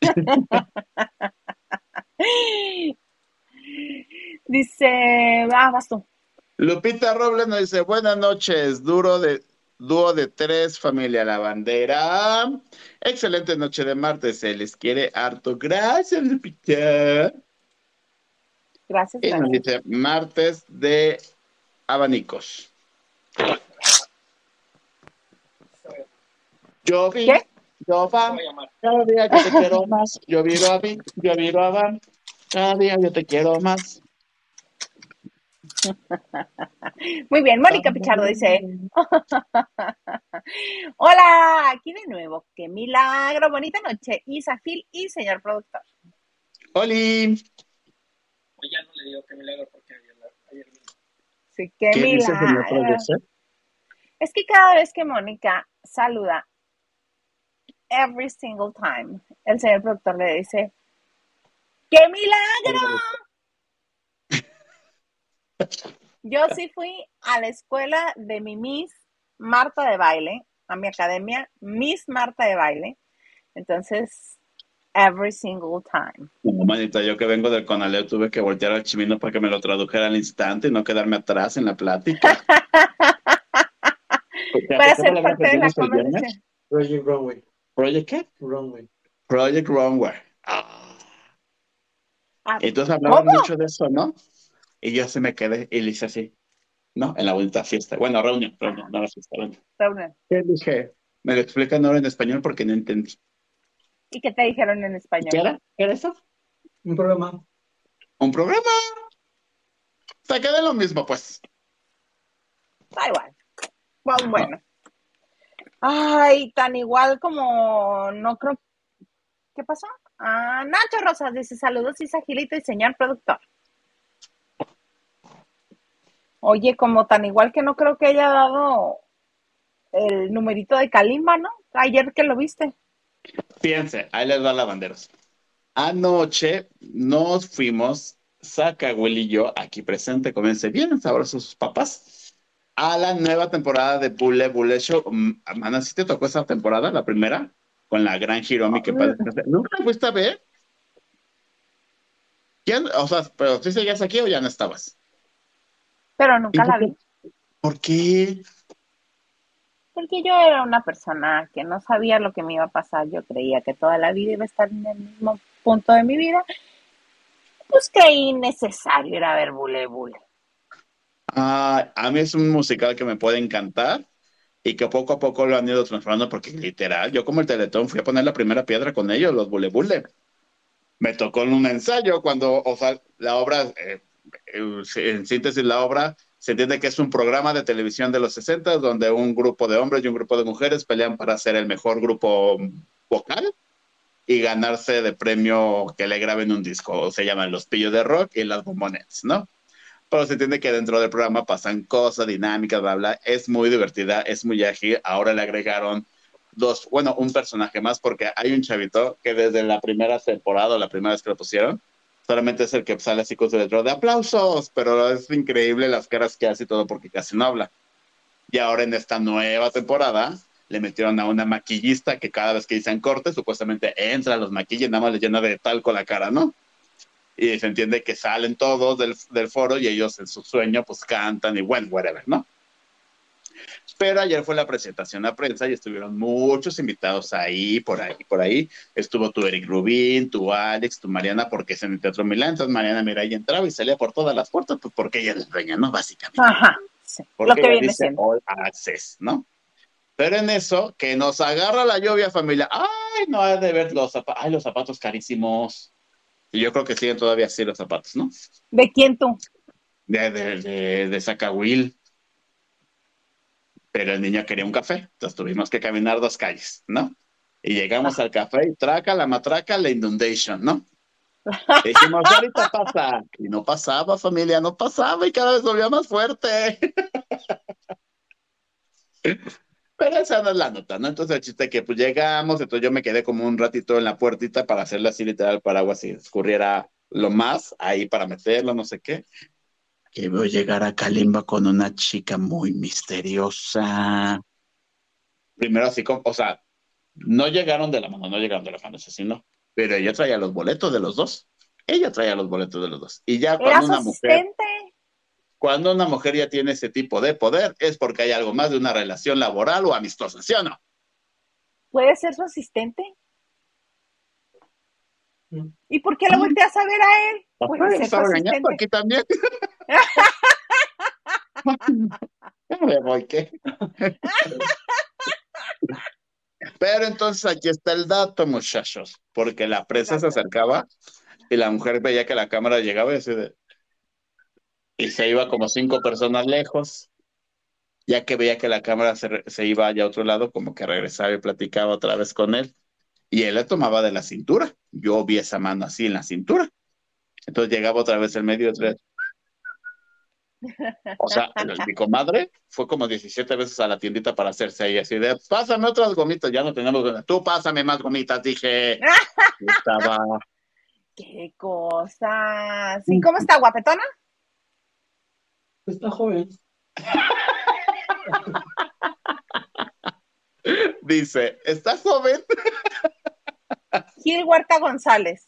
Dice, ah, vas tú. Lupita Robles nos dice, buenas noches, duro de, dúo de tres, familia La Bandera. Excelente noche de martes, se les quiere harto. Gracias, Lupita. Gracias, Y nos dice, martes de abanicos. Yo vi, ¿Qué? yo van, cada día yo te quiero más. Yo viro a mí, yo viro a van, cada día yo te quiero más. [laughs] Muy bien, Mónica Pichardo dice, [laughs] hola, aquí de nuevo, qué milagro, bonita noche, Isa Gil y señor productor. Oli, Hoy ya no le digo que milagro porque ayer, ayer vino. Sí, qué, ¿qué dice señor milagro. Es que cada vez que Mónica saluda, every single time, el señor productor le dice, ¡qué milagro! Yo sí fui a la escuela de mi Miss Marta de baile, a mi academia, Miss Marta de baile. Entonces, every single time. No, manita, yo que vengo del Conaleo tuve que voltear al chimino para que me lo tradujera al instante y no quedarme atrás en la plática. [laughs] Para ¿a qué ser parte de la conversación. Project Runway. ¿Project qué? Runway. Project Runway. Ah. Ah, Entonces hablaban mucho de eso, ¿no? Y yo se me quedé y le hice así, ¿no? En la bonita fiesta. Bueno, reunión, reunión, no la fiesta, reunión. reunión. ¿Qué dije? Me lo explican ahora en español porque no entendí. ¿Y qué te dijeron en español? ¿Qué era? ¿Qué era eso? Un programa. ¿Un programa? Se queda lo mismo, pues. Da igual. Bueno, bueno. Ay, tan igual como no creo. ¿Qué pasó? Ah, Nacho Rosas dice saludos Isa Gilito y señor productor. Oye, como tan igual que no creo que haya dado el numerito de Kalimba, ¿no? Ayer que lo viste. Fíjense, ahí les va la. Anoche nos fuimos, saca y yo, aquí presente, comience bien sabrosos sus papás, a la nueva temporada de Bule Bule Show. Mm, Mana, ¿sí te tocó esa temporada, la primera? Con la gran Hiromi que padre. ¿Nunca la fuiste a ver? ¿Quién? O sea, pero ¿sí seguías aquí o ya no estabas? Pero nunca ¿Y la vi. ¿Por qué? Porque yo era una persona que no sabía lo que me iba a pasar. Yo creía que toda la vida iba a estar en el mismo punto de mi vida. Pues creí necesario ir a ver Bule Bule. Ah, a mí es un musical que me puede encantar y que poco a poco lo han ido transformando porque literal, yo como el Teletón fui a poner la primera piedra con ellos, los Bule Bule. Me tocó en un ensayo cuando, o sea, la obra, eh, en síntesis, la obra se entiende que es un programa de televisión de los 60 donde un grupo de hombres y un grupo de mujeres pelean para ser el mejor grupo vocal y ganarse de premio que le graben un disco. Se llaman Los Pillos de Rock y las Bombonettes, ¿no? Pero se entiende que dentro del programa pasan cosas, dinámicas, bla, bla. Es muy divertida, es muy ágil. Ahora le agregaron dos, bueno, un personaje más, porque hay un chavito que desde la primera temporada, la primera vez que lo pusieron, solamente es el que sale así con su letrero de aplausos, pero es increíble las caras que hace y todo porque casi no habla. Y ahora en esta nueva temporada le metieron a una maquillista que cada vez que dicen corte, supuestamente entra, los maquilla y nada más le llena de talco la cara, ¿no? Y se entiende que salen todos del, del foro y ellos en su sueño pues cantan y bueno, whatever, ¿no? Pero ayer fue la presentación a prensa y estuvieron muchos invitados ahí, por ahí, por ahí. Estuvo tu Eric Rubín, tu Alex, tu Mariana, porque es en el Teatro Milán. Entonces Mariana, mira, ahí entraba y salía por todas las puertas, pues porque ella es dueña, ¿no? Básicamente. Ajá, sí, Porque lo que viene dice siendo. all access, ¿no? Pero en eso, que nos agarra la lluvia, familia. Ay, no hay de ver los zapatos. Ay, los zapatos carísimos. Y yo creo que siguen todavía así los zapatos, ¿no? ¿De quién tú? De, de, de, de Zacahuil. Pero el niño quería un café, entonces tuvimos que caminar dos calles, ¿no? Y llegamos al café y traca, la matraca, la inundation, ¿no? Y dijimos, ahorita pasa. Y no pasaba, familia, no pasaba y cada vez volvía más fuerte. Pero esa no es la nota, ¿no? Entonces el chiste es que pues llegamos, entonces yo me quedé como un ratito en la puertita para hacerle así literal el paraguas y escurriera lo más ahí para meterlo, no sé qué. Que veo llegar a Kalimba con una chica muy misteriosa. Primero así como, o sea, no llegaron de la mano, no llegaron de la mano, eso sí, no. Pero ella traía los boletos de los dos. Ella traía los boletos de los dos. Y ya ¿Era cuando su una mujer asistente? cuando una mujer ya tiene ese tipo de poder es porque hay algo más de una relación laboral o amistosa, ¿sí o no? ¿Puede ser su asistente? Mm. ¿Y por qué lo volteas a ver a él? Puede Ay, ser su está regañando aquí también. [laughs] Me voy, ¿qué? Pero entonces aquí está el dato, muchachos, porque la presa se acercaba y la mujer veía que la cámara llegaba y así de- y se iba como cinco personas lejos, ya que veía que la cámara se, re- se iba allá a otro lado, como que regresaba y platicaba otra vez con él. Y él le tomaba de la cintura. Yo vi esa mano así en la cintura. Entonces llegaba otra vez el medio. O sea, [laughs] el- mi comadre fue como 17 veces a la tiendita para hacerse ahí así de, pásame otras gomitas, ya no tenemos gomitas. Tú pásame más gomitas, dije. [laughs] Y Estaba, Qué cosa. Sí, ¿cómo está, guapetona? Está joven. [laughs] dice, ¿estás joven? Gil Huerta González.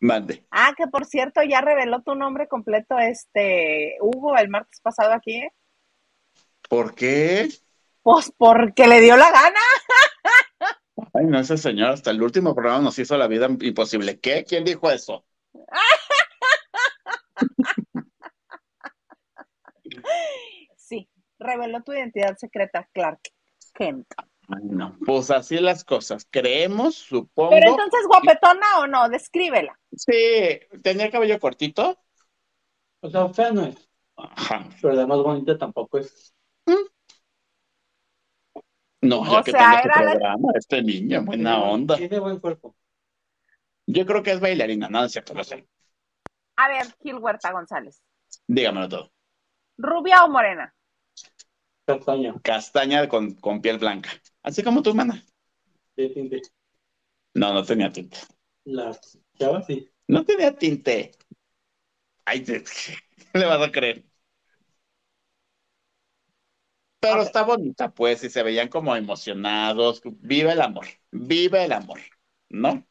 Mande. Ah, que por cierto, ya reveló tu nombre completo, este, Hugo, el martes pasado aquí, ¿eh? ¿Por qué? Pues porque le dio la gana. Ay, no, ese señor hasta el último programa nos hizo la vida imposible. ¿Qué? ¿Quién dijo eso? [laughs] Sí, reveló tu identidad secreta, Clark Kent. Ay, no. Pues así las cosas. Creemos, supongo. Pero entonces, guapetona o no, descríbela. Sí, tenía el cabello cortito. O sea, fea no es. Ajá. Pero la más bonita tampoco es. No, ya O que sea, tengo este era la- programa, este niño, buena onda. Tiene buen cuerpo. Yo creo que es bailarina, no, es cierto, lo sé. A ver, Gil Huerta González. Dígamelo todo. ¿Rubia o morena? Castaña. Castaña con, con piel blanca. Así como tu hermana. De tinte. No, no tenía tinte. Las chavas sí. No tenía tinte. Ay, te- [laughs] ¿qué le vas a creer? Pero está bonita, pues, y se veían como emocionados. Viva el amor, viva el amor, ¿no?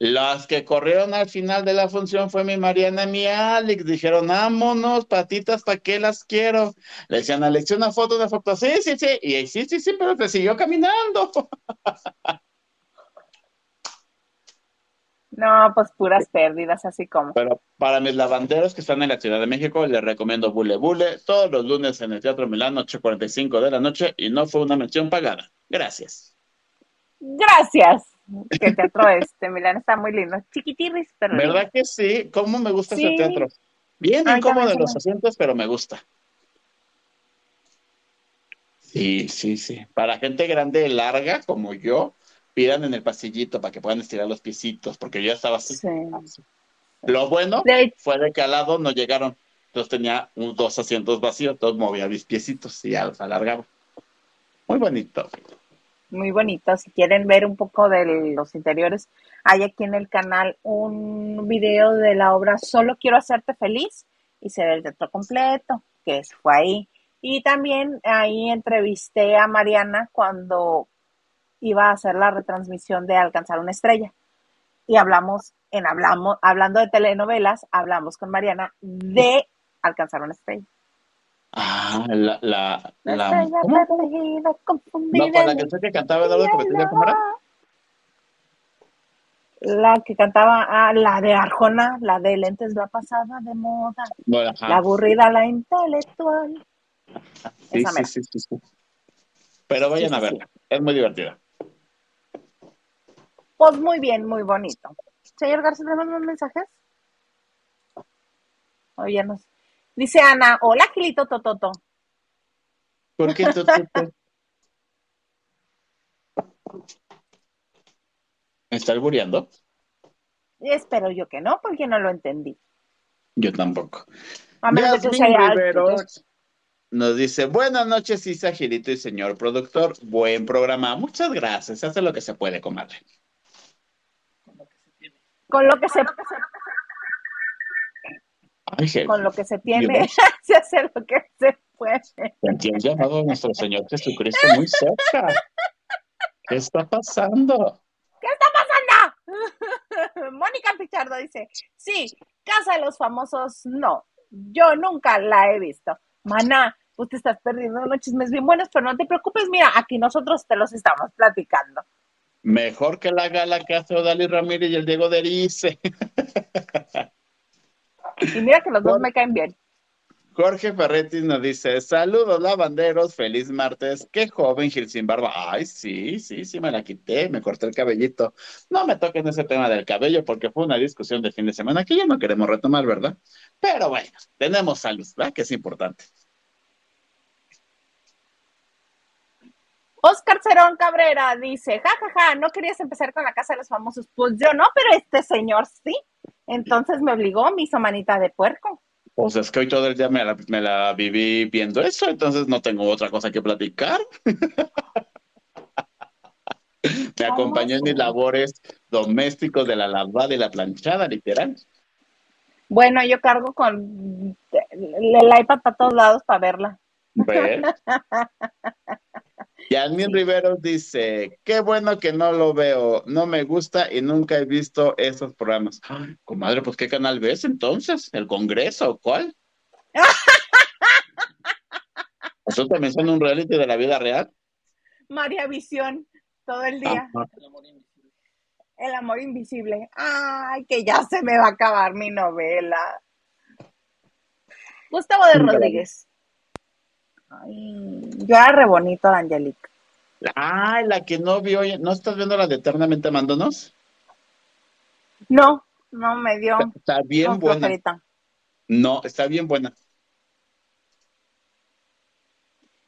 Las que corrieron al final de la función fue mi Mariana y mi Alex. Dijeron, vámonos, patitas, ¿para qué las quiero? Le decían, Alex, una foto, una foto. Sí, sí, sí. Y ahí, sí, sí, sí, pero te siguió caminando. [laughs] No, pues puras pérdidas, así como. Pero para mis lavanderos que están en la Ciudad de México, les recomiendo Bule Bule todos los lunes en el Teatro Milán, 8.45 de la noche, y no fue una mención pagada. Gracias. Gracias. Que teatro este, Milán está muy lindo. Chiquitirris, pero lindo. ¿Verdad que sí? ¿Cómo me gusta Sí. ese teatro? Bien Ay, incómodo en los asientos, pero me gusta. Sí, sí, sí. Para gente grande y larga como yo, pidan en el pasillito para que puedan estirar los piecitos, porque yo ya estaba así. Sí. Lo bueno De fue de que al lado no llegaron. Entonces tenía un- dos asientos vacíos, entonces movía mis piecitos y ya los alargaba. Muy bonito. Muy bonito. Si quieren ver un poco de los interiores, hay aquí en el canal un video de la obra Solo quiero hacerte feliz y se ve el teatro completo, que fue ahí. Y también ahí entrevisté a Mariana cuando iba a hacer la retransmisión de Alcanzar una estrella. Y hablamos, en hablamos, hablando de telenovelas, hablamos con Mariana de Alcanzar una estrella. Ah, la, la, La, la, ¿cómo? perdida, confundida. No, con la canción que cantaba Eduardo Cometería, ¿cómo era? La que cantaba, ah, la de Arjona, la de lentes, la pasada de moda, Bueno, la aburrida, la intelectual. Sí, sí, sí, sí, sí. Pero vayan Sí, a verla, es muy divertida. Pues muy bien, muy bonito. Señor García, ¿tenemos más mensajes? Oye, nos... Dice Ana, hola Gilito Tototo. ¿Por qué tú? ¿Me está albureando? Espero yo que no, porque no lo entendí. Yo tampoco. A menos que nos dice, buenas noches, Isa, Gilito y señor productor. Buen programa. Muchas gracias. Se hace lo que se puede, comadre. con lo que se Ay, Con lo que se tiene, [laughs] se hace lo que se puede. sentí el llamado de nuestro Señor Jesucristo muy cerca. ¿Qué está pasando? ¿Qué está pasando? [laughs] Mónica Pichardo dice, sí, Casa de los Famosos, no, yo nunca la he visto. Maná, tú te estás perdiendo unos chismes bien buenos, pero no te preocupes, mira, aquí nosotros te los estamos platicando. Mejor que la gala que hace Odali Ramírez y el Diego Derice. [laughs] Y mira que los dos me caen bien. Jorge Ferretti nos dice, saludos lavanderos, feliz martes, qué joven Gil sin barba. Ay, sí, sí, sí, me la quité, me corté el cabellito. No me toquen ese tema del cabello porque fue una discusión de fin de semana que ya no queremos retomar, ¿verdad? Pero bueno, tenemos salud, ¿verdad? Que es importante. Oscar Cerón Cabrera dice, jajaja, ja, ja, no querías empezar con la casa de los famosos. Pues yo no, pero este señor sí. Entonces me obligó, me hizo manita de puerco. Pues es que hoy todo el día me la, me la viví viendo eso, entonces no tengo otra cosa que platicar. [laughs] me acompañé en mis labores domésticos de la lavada y la planchada, literal. Bueno, yo cargo con el iPad para todos lados para verla. ¿Ves? [laughs] Yasmin Riveros dice, qué bueno que no lo veo, no me gusta y nunca he visto esos programas. Ay, comadre, pues ¿qué canal ves entonces? ¿El Congreso o cuál? [laughs] ¿Eso también son un reality de la vida real? María Visión, todo el día. El amor invisible. El amor invisible. Ay, que ya se me va a acabar mi novela. Gustavo de Rodríguez. Ay, yo era re bonito, Angelique. Ay, la que no vio, ¿no estás viendo la de Eternamente Amándonos? No, no me dio. Está, bien buena. No, está bien buena.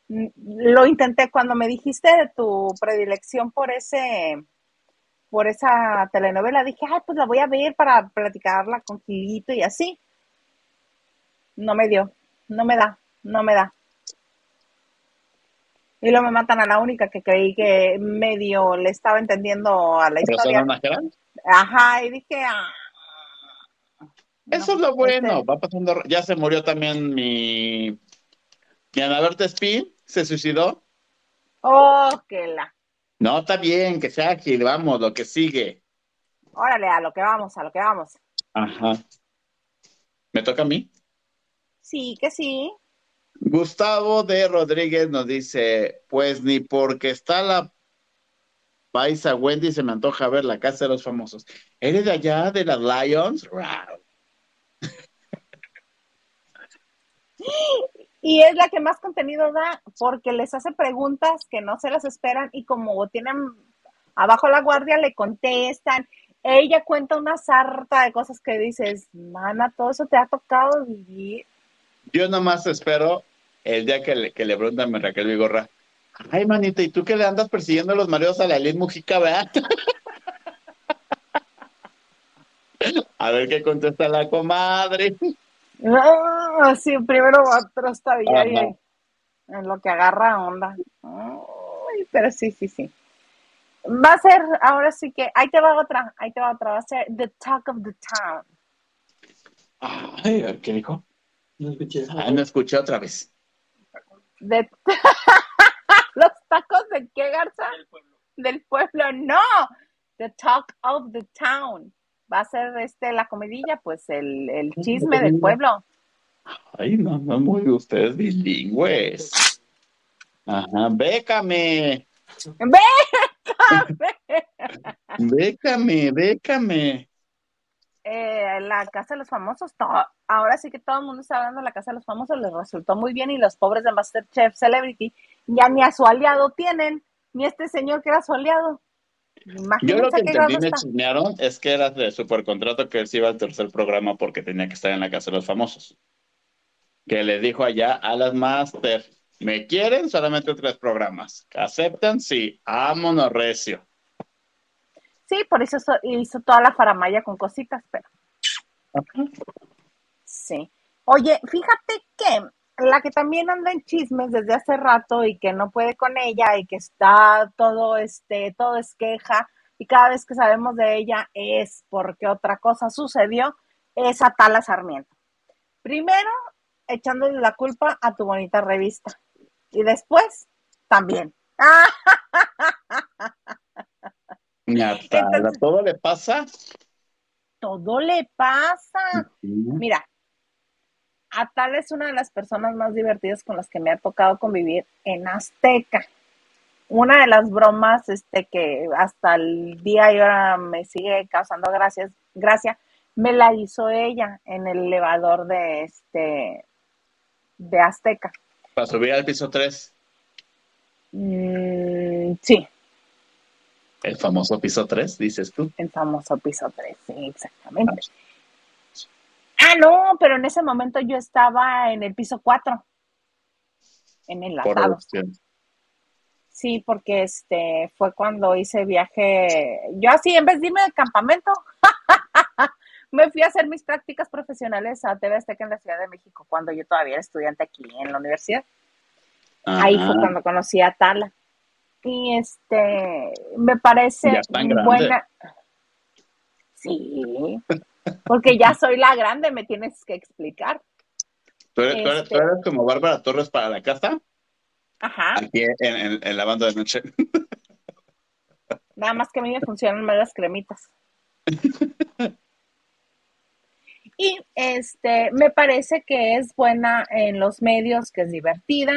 Lo intenté cuando me dijiste de tu predilección por ese, por esa telenovela, dije, ay, pues la voy a ver para platicarla con Gilito y así. No me dio, no me da, no me da. Y luego me matan a la única que creí que medio le estaba entendiendo a la historia. Ajá, y dije, ah, Eso es lo bueno, este va pasando, ya se murió también mi, mi Ana Berta Spin, se suicidó. Oh, que la. No, está bien, que sea ágil, vamos, lo que sigue. Órale, a lo que vamos, a lo que vamos. Ajá. ¿Me toca a mí? Sí, que sí. Gustavo de Rodríguez nos dice, pues ni porque está la paisa Wendy se me antoja ver la casa de los famosos. ¿Eres de allá, de las Lions? [gasps] Y es la que más contenido da porque les hace preguntas que no se las esperan y como tienen abajo la guardia le contestan. Ella cuenta una sarta de cosas que dices, mana, todo eso te ha tocado vivir. Yo nomás espero el día que le, que le preguntan a Raquel Vigorra, ay, manita, ¿y tú qué le andas persiguiendo a los maridos a la Liz Mujica, verdad? [laughs] a ver qué contesta la comadre. No, sí, primero va a ahí en lo que agarra onda. Ay, pero sí, sí, sí. Va a ser, ahora sí que, ahí te va otra, ahí te va otra, va a ser The Talk of the Town. Ay, ¿qué dijo? No escuché. Ah, no escuché otra vez. De [laughs] los tacos de qué garza del pueblo. del pueblo no. The talk of the town. Va a ser este la comidilla pues el, el chisme del pueblo. Ay no no muy ustedes bilingües. Ajá bécame. [laughs] Bécame. Bécame bécame eh, la Casa de los Famosos, ahora sí que todo el mundo está hablando de la Casa de los Famosos, les resultó muy bien y los pobres de Masterchef Celebrity ya ni a su aliado tienen, ni este señor que era su aliado. Yo lo que entendí, me chismearon, es que era de supercontrato que él se iba al tercer programa porque tenía que estar en la Casa de los Famosos. Que le dijo allá a las Master, ¿me quieren? Solamente tres programas. ¿Aceptan? Sí, ámonos recio. Sí, por eso hizo toda la faramaya con cositas, pero. Sí. Oye, fíjate que la que también anda en chismes desde hace rato y que no puede con ella y que está todo este, todo es queja y cada vez que sabemos de ella es porque otra cosa sucedió, es Atala Sarmiento. Primero, echándole la culpa a tu bonita revista y después también. [laughs] [laughs] ¿todo le pasa? Todo le pasa. Mira, Atal es una de las personas más divertidas con las que me ha tocado convivir en Azteca. Una de las bromas este, que hasta el día y ahora me sigue causando gracias, gracia, me la hizo ella en el elevador de este de Azteca. Para subir al piso 3, Mm, sí, el famoso piso 3, dices tú. el famoso piso 3, sí, exactamente. Ah, no, pero en ese momento yo estaba en el piso 4, en el Por latado. opción. Sí, porque este fue cuando hice viaje. Yo así, en vez de irme de campamento, [laughs] me fui a hacer mis prácticas profesionales a TV Azteca en la Ciudad de México, cuando yo todavía era estudiante aquí en la universidad. Ahí fue cuando conocí a Tala. Y este, me parece Ya buena. Sí, porque ya [laughs] soy la grande, me tienes que explicar. ¿Tú eres, tú eres- Este- tú eres como Bárbara Torres para la casa? Ajá, Aquí en, en, en la banda de noche. nada más que a mí me funcionan más las cremitas. [laughs] Y este, me parece que es buena en los medios, que es divertida,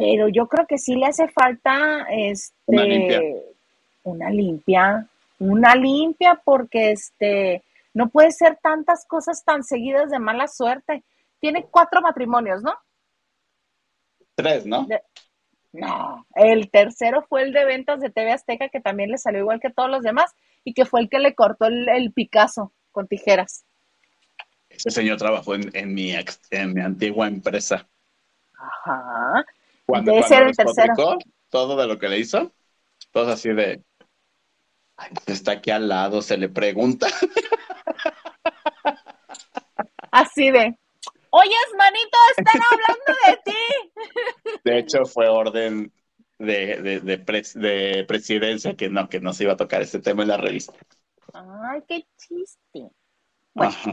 pero yo creo que sí le hace falta este, Una limpia. una limpia, una limpia, porque este, no puede ser tantas cosas tan seguidas de mala suerte. Tiene cuatro matrimonios, ¿no? Tres, ¿no? De- No, el tercero fue el de ventas de TV Azteca, que también le salió igual que todos los demás, y que fue el que le cortó el, el Picasso con tijeras. Ese señor trabajó en, en mi, ex- en mi antigua empresa. Ajá. Cuando, Debe cuando ser el tercero. despotricó todo de lo que le hizo, todos así de, "Ay, pues está aquí al lado, se le pregunta. [laughs] Así de, oyes, manito, están hablando de ti. [laughs] De hecho, fue orden de, de, de, pres- de presidencia que no, que no se iba a tocar este tema en la revista. Ay, qué chiste. Bueno. Ajá.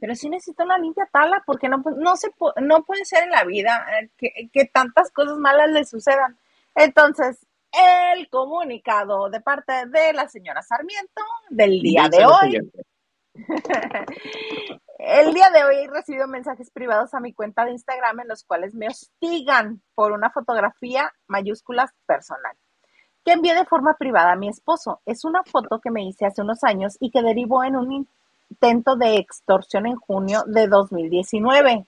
Pero sí necesita una limpia tala, porque no, no, se, no puede ser en la vida eh, que, que tantas cosas malas le sucedan. Entonces, el comunicado de parte de la señora Sarmiento del día de hoy. [laughs] El día de hoy he recibido mensajes privados a mi cuenta de Instagram en los cuales me hostigan por una fotografía mayúsculas personal que envié de forma privada a mi esposo. Es una foto que me hice hace unos años y que derivó en un intento de extorsión en junio de 2019.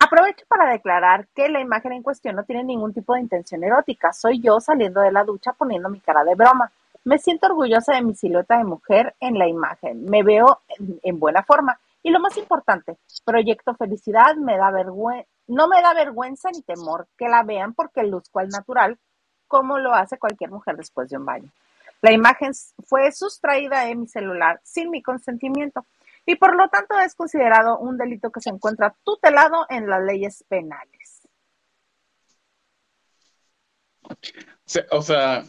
Aprovecho para declarar que la imagen en cuestión no tiene ningún tipo de intención erótica. Soy yo saliendo de la ducha poniendo mi cara de broma. Me siento orgullosa de mi silueta de mujer en la imagen. Me veo en, en buena forma. Y lo más importante, proyecto felicidad, me da no me da vergüenza ni temor que la vean porque luzco al natural, como lo hace cualquier mujer después de un baño. La imagen fue sustraída de mi celular sin mi consentimiento y por lo tanto es considerado un delito que se encuentra tutelado en las leyes penales. O sea,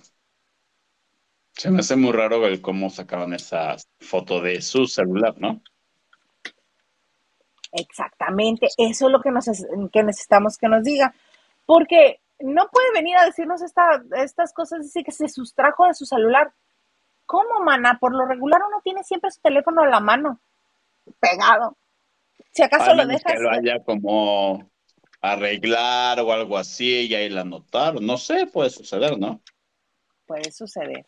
se me hace muy raro ver cómo sacaban esa foto de su celular, ¿no? Exactamente, eso es lo que, nos, que necesitamos que nos diga, porque no puede venir a decirnos esta, estas cosas, decir que se sustrajo de su celular. ¿Cómo, mana? Por lo regular uno tiene siempre su teléfono en la mano, pegado. Si acaso A lo dejas. que lo haya como arreglar o algo así y ahí la anotaron. No sé, puede suceder, ¿no? puede suceder.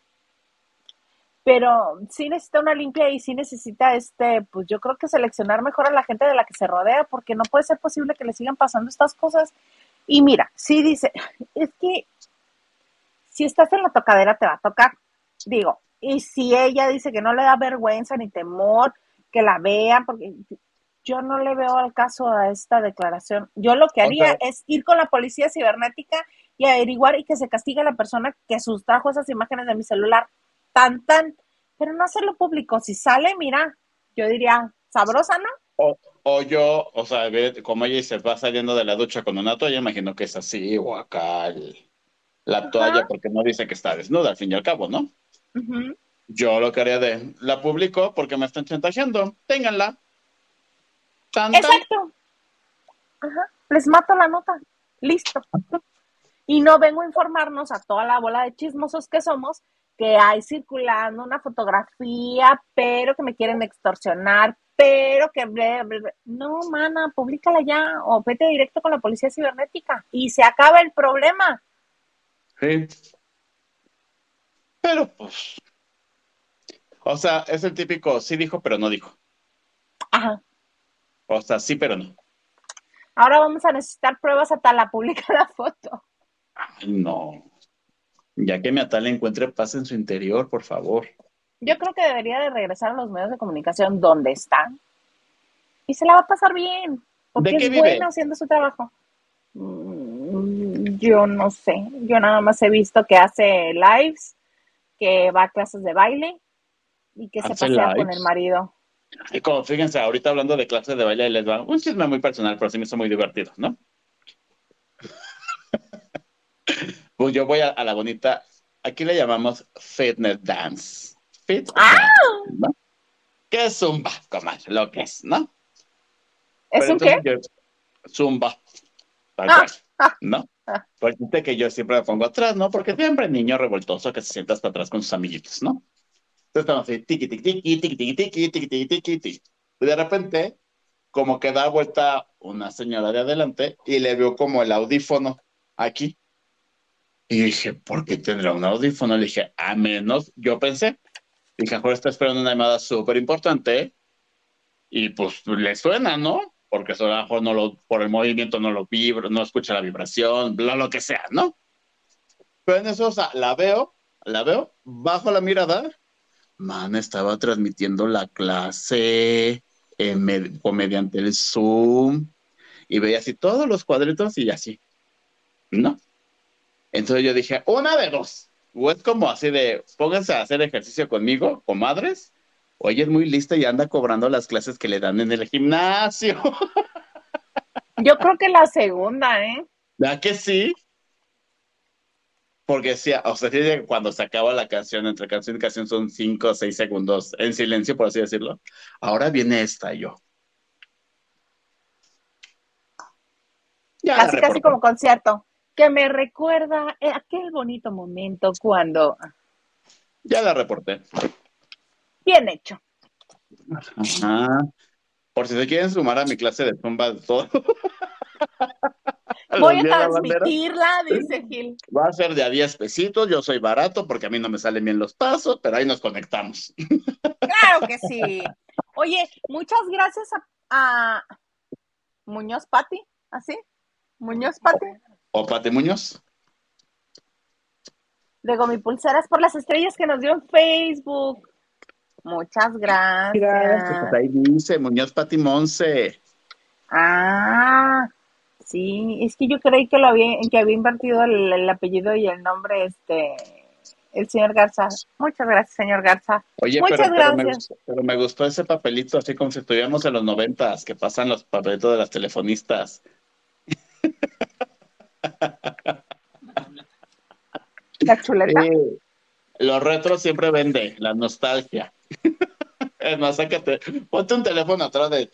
Pero sí necesita una limpia y sí necesita, este, pues yo creo que seleccionar mejor a la gente de la que se rodea, porque no puede ser posible que le sigan pasando estas cosas. Y mira, sí dice, es que si estás en la tocadera te va a tocar, digo, y si ella dice que no le da vergüenza ni temor que la vean, porque yo no le veo al caso a esta declaración. Yo lo que haría es ir con la policía cibernética y averiguar y que se castigue a la persona que sustrajo esas imágenes de mi celular. Tan, tan. Pero no hacerlo público. Si sale, mira, yo diría, sabrosa, ¿no? O, o yo, o sea, como ella se va saliendo de la ducha con una toalla, imagino que es así, o acá el- la Ajá. toalla, porque no dice que está desnuda, al fin y al cabo, ¿no? Yo lo que haría de, la publico porque me están chantajeando, ténganla. Tan, tan. Exacto. Ajá. Les mato la nota. Listo. Y no vengo a informarnos a toda la bola de chismosos que somos que hay circulando una fotografía, pero que me quieren extorsionar, pero que... ble, ble, ble. No, mana, públicala ya o vete directo con la policía cibernética y se acaba el problema. Sí. Pero pues, o sea, es el típico, sí dijo, pero no dijo. Ajá. O sea, sí, pero no. Ahora vamos a necesitar pruebas hasta la publica la foto. Ay, no. Ya que mi Atala encuentre paz en su interior, por favor. Yo creo que debería de regresar a los medios de comunicación donde está y se la va a pasar bien, porque ¿De qué es vive? bueno haciendo su trabajo. Mm, Yo no sé, yo nada más he visto que hace lives, que va a clases de baile y que se ¿Hace pasea con el marido. Y como fíjense, ahorita hablando de clases de baile, les va un chisme muy personal, pero sí me hizo muy divertido, ¿no? [laughs] Pues yo voy a, a la bonita, aquí le llamamos fitness dance. Fit ¡Ah! dance, ¿no? ¿Qué es zumba, comadre? Lo que es, ¿no? ¿Es Pero un qué? yo- zumba, tal Ah, cual, ah, ¿no? ah. Pues dice que yo siempre me pongo atrás, ¿no? Porque siempre el niño revoltoso que se sienta hasta atrás con sus amiguitos, ¿no? Entonces estamos así, tiqui, tiqui, tiqui, tiqui, tiqui, tiqui, tiqui, tiqui, tiqui. Y de repente, como que da vuelta una señora de adelante y le veo como el audífono aquí. Y dije, ¿por qué tendrá un audífono? Le dije, a menos, yo pensé. Dije, mejor está esperando una llamada súper importante y pues le suena, ¿no? Porque eso a no lo, por el movimiento no lo vibra, no escucha la vibración, bla, lo que sea, ¿no? Pero en eso, o sea, la veo, la veo, bajo la mirada, man, estaba transmitiendo la clase eh, me- o mediante el Zoom y veía así todos los cuadritos y así, ¿no? Entonces yo dije, una de dos, o es como así de, pónganse a hacer ejercicio conmigo, comadres, o ella es muy lista y anda cobrando las clases que le dan en el gimnasio. [laughs] Yo creo que la segunda, ¿eh? ¿Verdad que sí? Porque sí, o sea, sí, cuando se acaba la canción, entre canción y canción son cinco o seis segundos en silencio, por así decirlo. Ahora viene esta yo. Ya la Casi, casi como concierto. Que me recuerda eh, aquel bonito momento cuando. Ya la reporté. Bien hecho. Ajá. Por si se quieren sumar a mi clase de zumba, todo. [laughs] [laughs] Voy a transmitirla, dice Gil. Va a ser de a 10 pesitos, yo soy barato porque a mí no me salen bien los pasos, pero ahí nos conectamos. [laughs] Claro que sí. Oye, muchas gracias a, a Muñoz Pati, ¿así? Muñoz Pati, ¿O Pati Muñoz? de Gomipulseras por las estrellas que nos dio en Facebook. Muchas gracias. Pues ahí dice Muñoz Pati Monse. Ah, sí, es que yo creí que lo había, que había invertido el, el apellido y el nombre, este, el señor Garza. Muchas gracias, señor Garza. Oye, Muchas pero, pero me gracias. gustó, pero me gustó ese papelito, así como si estuviéramos en los noventas, que pasan los papelitos de las telefonistas. [laughs] [laughs] La chuleta. Sí. Los retros siempre vende, la nostalgia. [laughs] Es más, sácate, ponte un teléfono atrás de...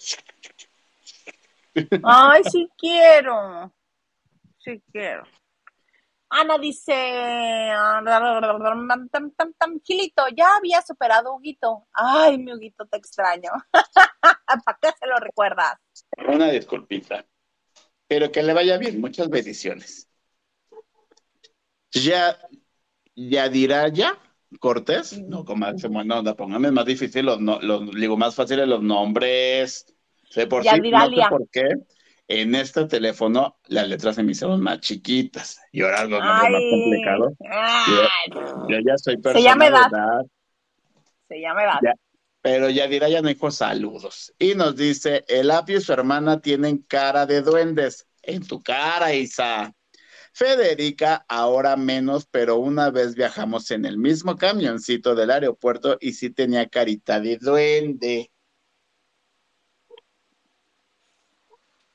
[laughs] Ay, sí quiero. Sí quiero. Ana dice, Gilito, ya había superado a Huguito. Ay, mi Huguito, te extraño. ¿Para qué se lo recuerdas? Una disculpita. Pero que le vaya bien, muchas bendiciones. Ya, ya dirá ya, Cortés. No, comadre, se buena onda, póngame más difícil los, no- los, digo, más fáciles los nombres. Sé por sí, no sé por qué. En este teléfono las letras se me hicieron más chiquitas. Y ahora los nombres más complicados. ay, Yo ya soy Se persona llama de edad. edad, se llama edad. Ya. Pero Yadira ya no dijo saludos. Y nos dice, el apio y su hermana tienen cara de duendes. En tu cara, Isa. Federica, ahora menos, pero una vez viajamos en el mismo camioncito del aeropuerto y sí tenía carita de duende.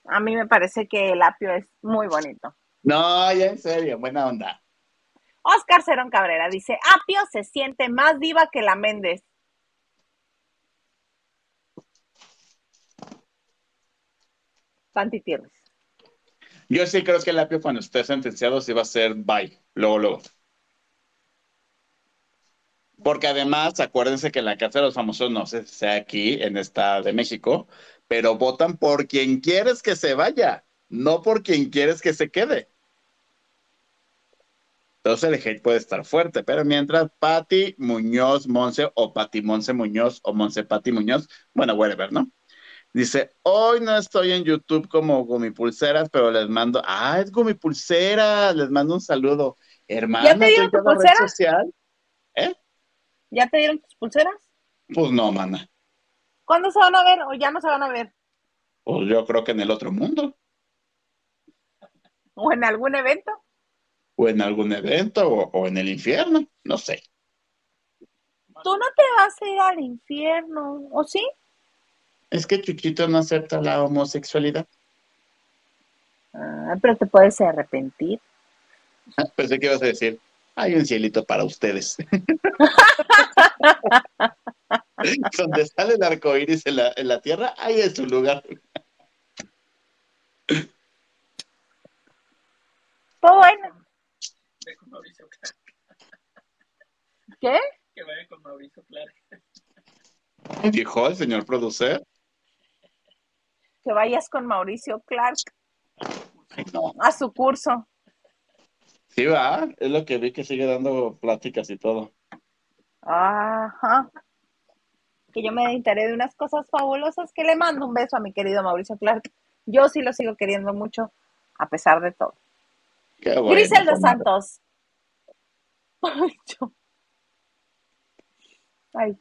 A mí me parece que el apio es muy bonito. No, ya en serio, buena onda. Oscar Cerón Cabrera dice, Apio se siente más diva que la Méndez. Santi Tirres. Yo sí creo que el apio cuando esté sentenciado sí va a ser bye, luego, luego. Porque además, acuérdense que la Casa de los Famosos, no sé si sea aquí, en esta de México, pero votan por quien quieres que se vaya, no por quien quieres que se quede. Entonces el hate puede estar fuerte, pero mientras Pati Muñoz Monse o Pati Monse Muñoz o Monse Pati Muñoz, bueno, whatever, ¿no? Dice, hoy no estoy en YouTube como Gumipulseras, pero les mando, ah, es Gumipulseras, les mando un saludo. Hermano, ¿Ya te dieron ¿tú tu cada red pulsera? social? ¿Eh? ¿Ya te dieron tus pulseras? Pues no, mana. ¿Cuándo se van a ver o ya no se van a ver? Pues yo creo que en el otro mundo, ¿O en algún evento? o en algún evento, o, o en el infierno, no sé. Tú no te vas a ir al infierno, ¿o sí? Es que Chuchito no acepta la homosexualidad. Ah, pero te puedes arrepentir. Pensé que ibas a decir, hay un cielito para ustedes. [laughs] Donde sale el arco iris en la, en la tierra, ahí es su lugar. Todo bueno. Ve con Mauricio Clark. ¿Qué? Que vaya con Mauricio Clark. Dijo el señor producer. Que vayas con Mauricio Clark no. a su curso. Sí, va, es lo que vi que sigue dando pláticas y todo. Ajá. Que yo me enteré de unas cosas fabulosas que le mando un beso a mi querido Mauricio Clark. Yo sí lo sigo queriendo mucho, a pesar de todo. Qué bueno, Griselda. Santos. [laughs] Ay,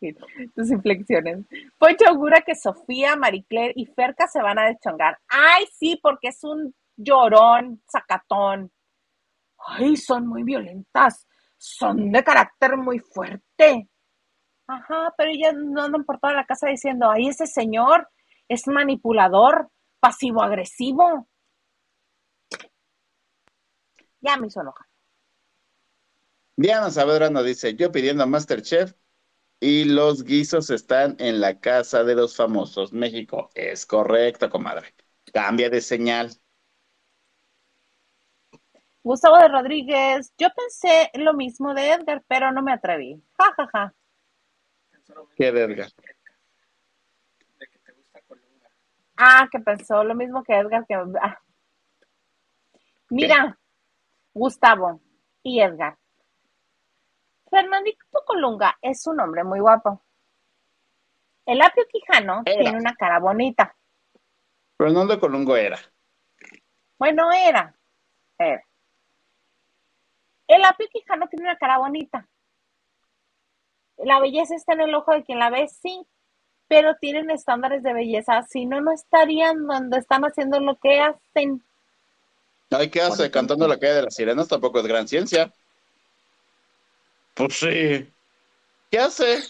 tus inflexiones. Poncho augura que Sofía, Maricler y Ferca se van a deschongar. Ay, sí, porque es un llorón, sacatón. Ay, son muy violentas. Son de carácter muy fuerte. Ajá, pero ellas no andan por toda la casa diciendo, ay, ese señor es manipulador, pasivo-agresivo. Ya me hizo enojar. Diana Saavedra nos dice, yo pidiendo a Masterchef y los guisos están en la casa de los famosos. México, es correcto, comadre. Cambia de señal. Gustavo de Rodríguez, yo pensé lo mismo de Edgar, pero no me atreví. Ja, ja, ja. Qué de. Rebeca, De que te gusta Colunga. Ah, que pensó lo mismo que Edgar. Que... ah. Mira, Gustavo y Edgar. Fernandito Colunga es un hombre muy guapo. El apio Quijano Era. tiene una cara bonita. Fernando Colungo era. Bueno, era. Era. El apio Quijano tiene una cara bonita. La belleza está en el ojo de quien la ve, sí, pero tienen estándares de belleza. Si no, no estarían donde están haciendo lo que hacen. Ay, ¿qué hace? Cantando la calle de las sirenas tampoco es gran ciencia. Pues [laughs] sí. ¿Qué hace?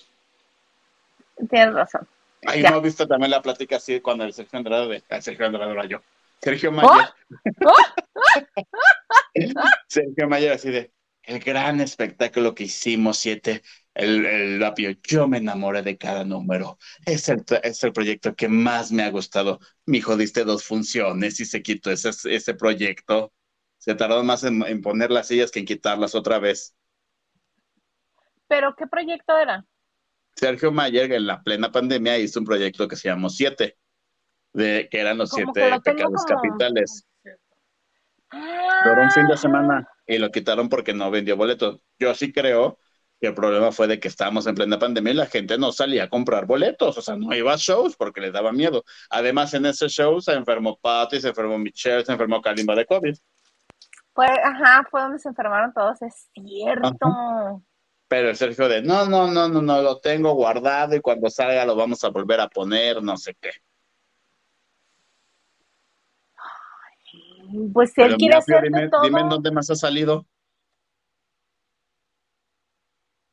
Tienes razón. Ya. ¿no viste también la plática así cuando el Sergio Andrade de... ah, Sergio Andrade era yo. Sergio ¿Oh? Mayer. [laughs] [laughs] Sergio Mayer así de... El gran espectáculo que hicimos, siete, el, el lapio. Yo me enamoré de cada número. Es el, es el proyecto que más me ha gustado. Mi hijo diste dos funciones y se quitó ese, ese proyecto. Se tardó más en, en poner las sillas que en quitarlas otra vez. ¿Pero qué proyecto era? Sergio Mayer en la plena pandemia hizo un proyecto que se llamó Siete, de, que eran los Como siete lo pecados como- capitales. Cierto. Duró un fin de Ah, semana y lo quitaron porque no vendió boletos. Yo sí creo que el problema fue de que estábamos en plena pandemia y la gente no salía a comprar boletos, o sea, no iba a shows porque les daba miedo. Además, en ese show se enfermó Patty, se enfermó Michelle, se enfermó Kalimba de COVID. Fue, ajá, fue donde se enfermaron todos, es cierto. Pero el Sergio de, no, no, no, no, no, lo tengo guardado y cuando salga lo vamos a volver a poner, no sé qué. Pues si él Pero quiere hacer dime, todo dime en dónde más ha salido.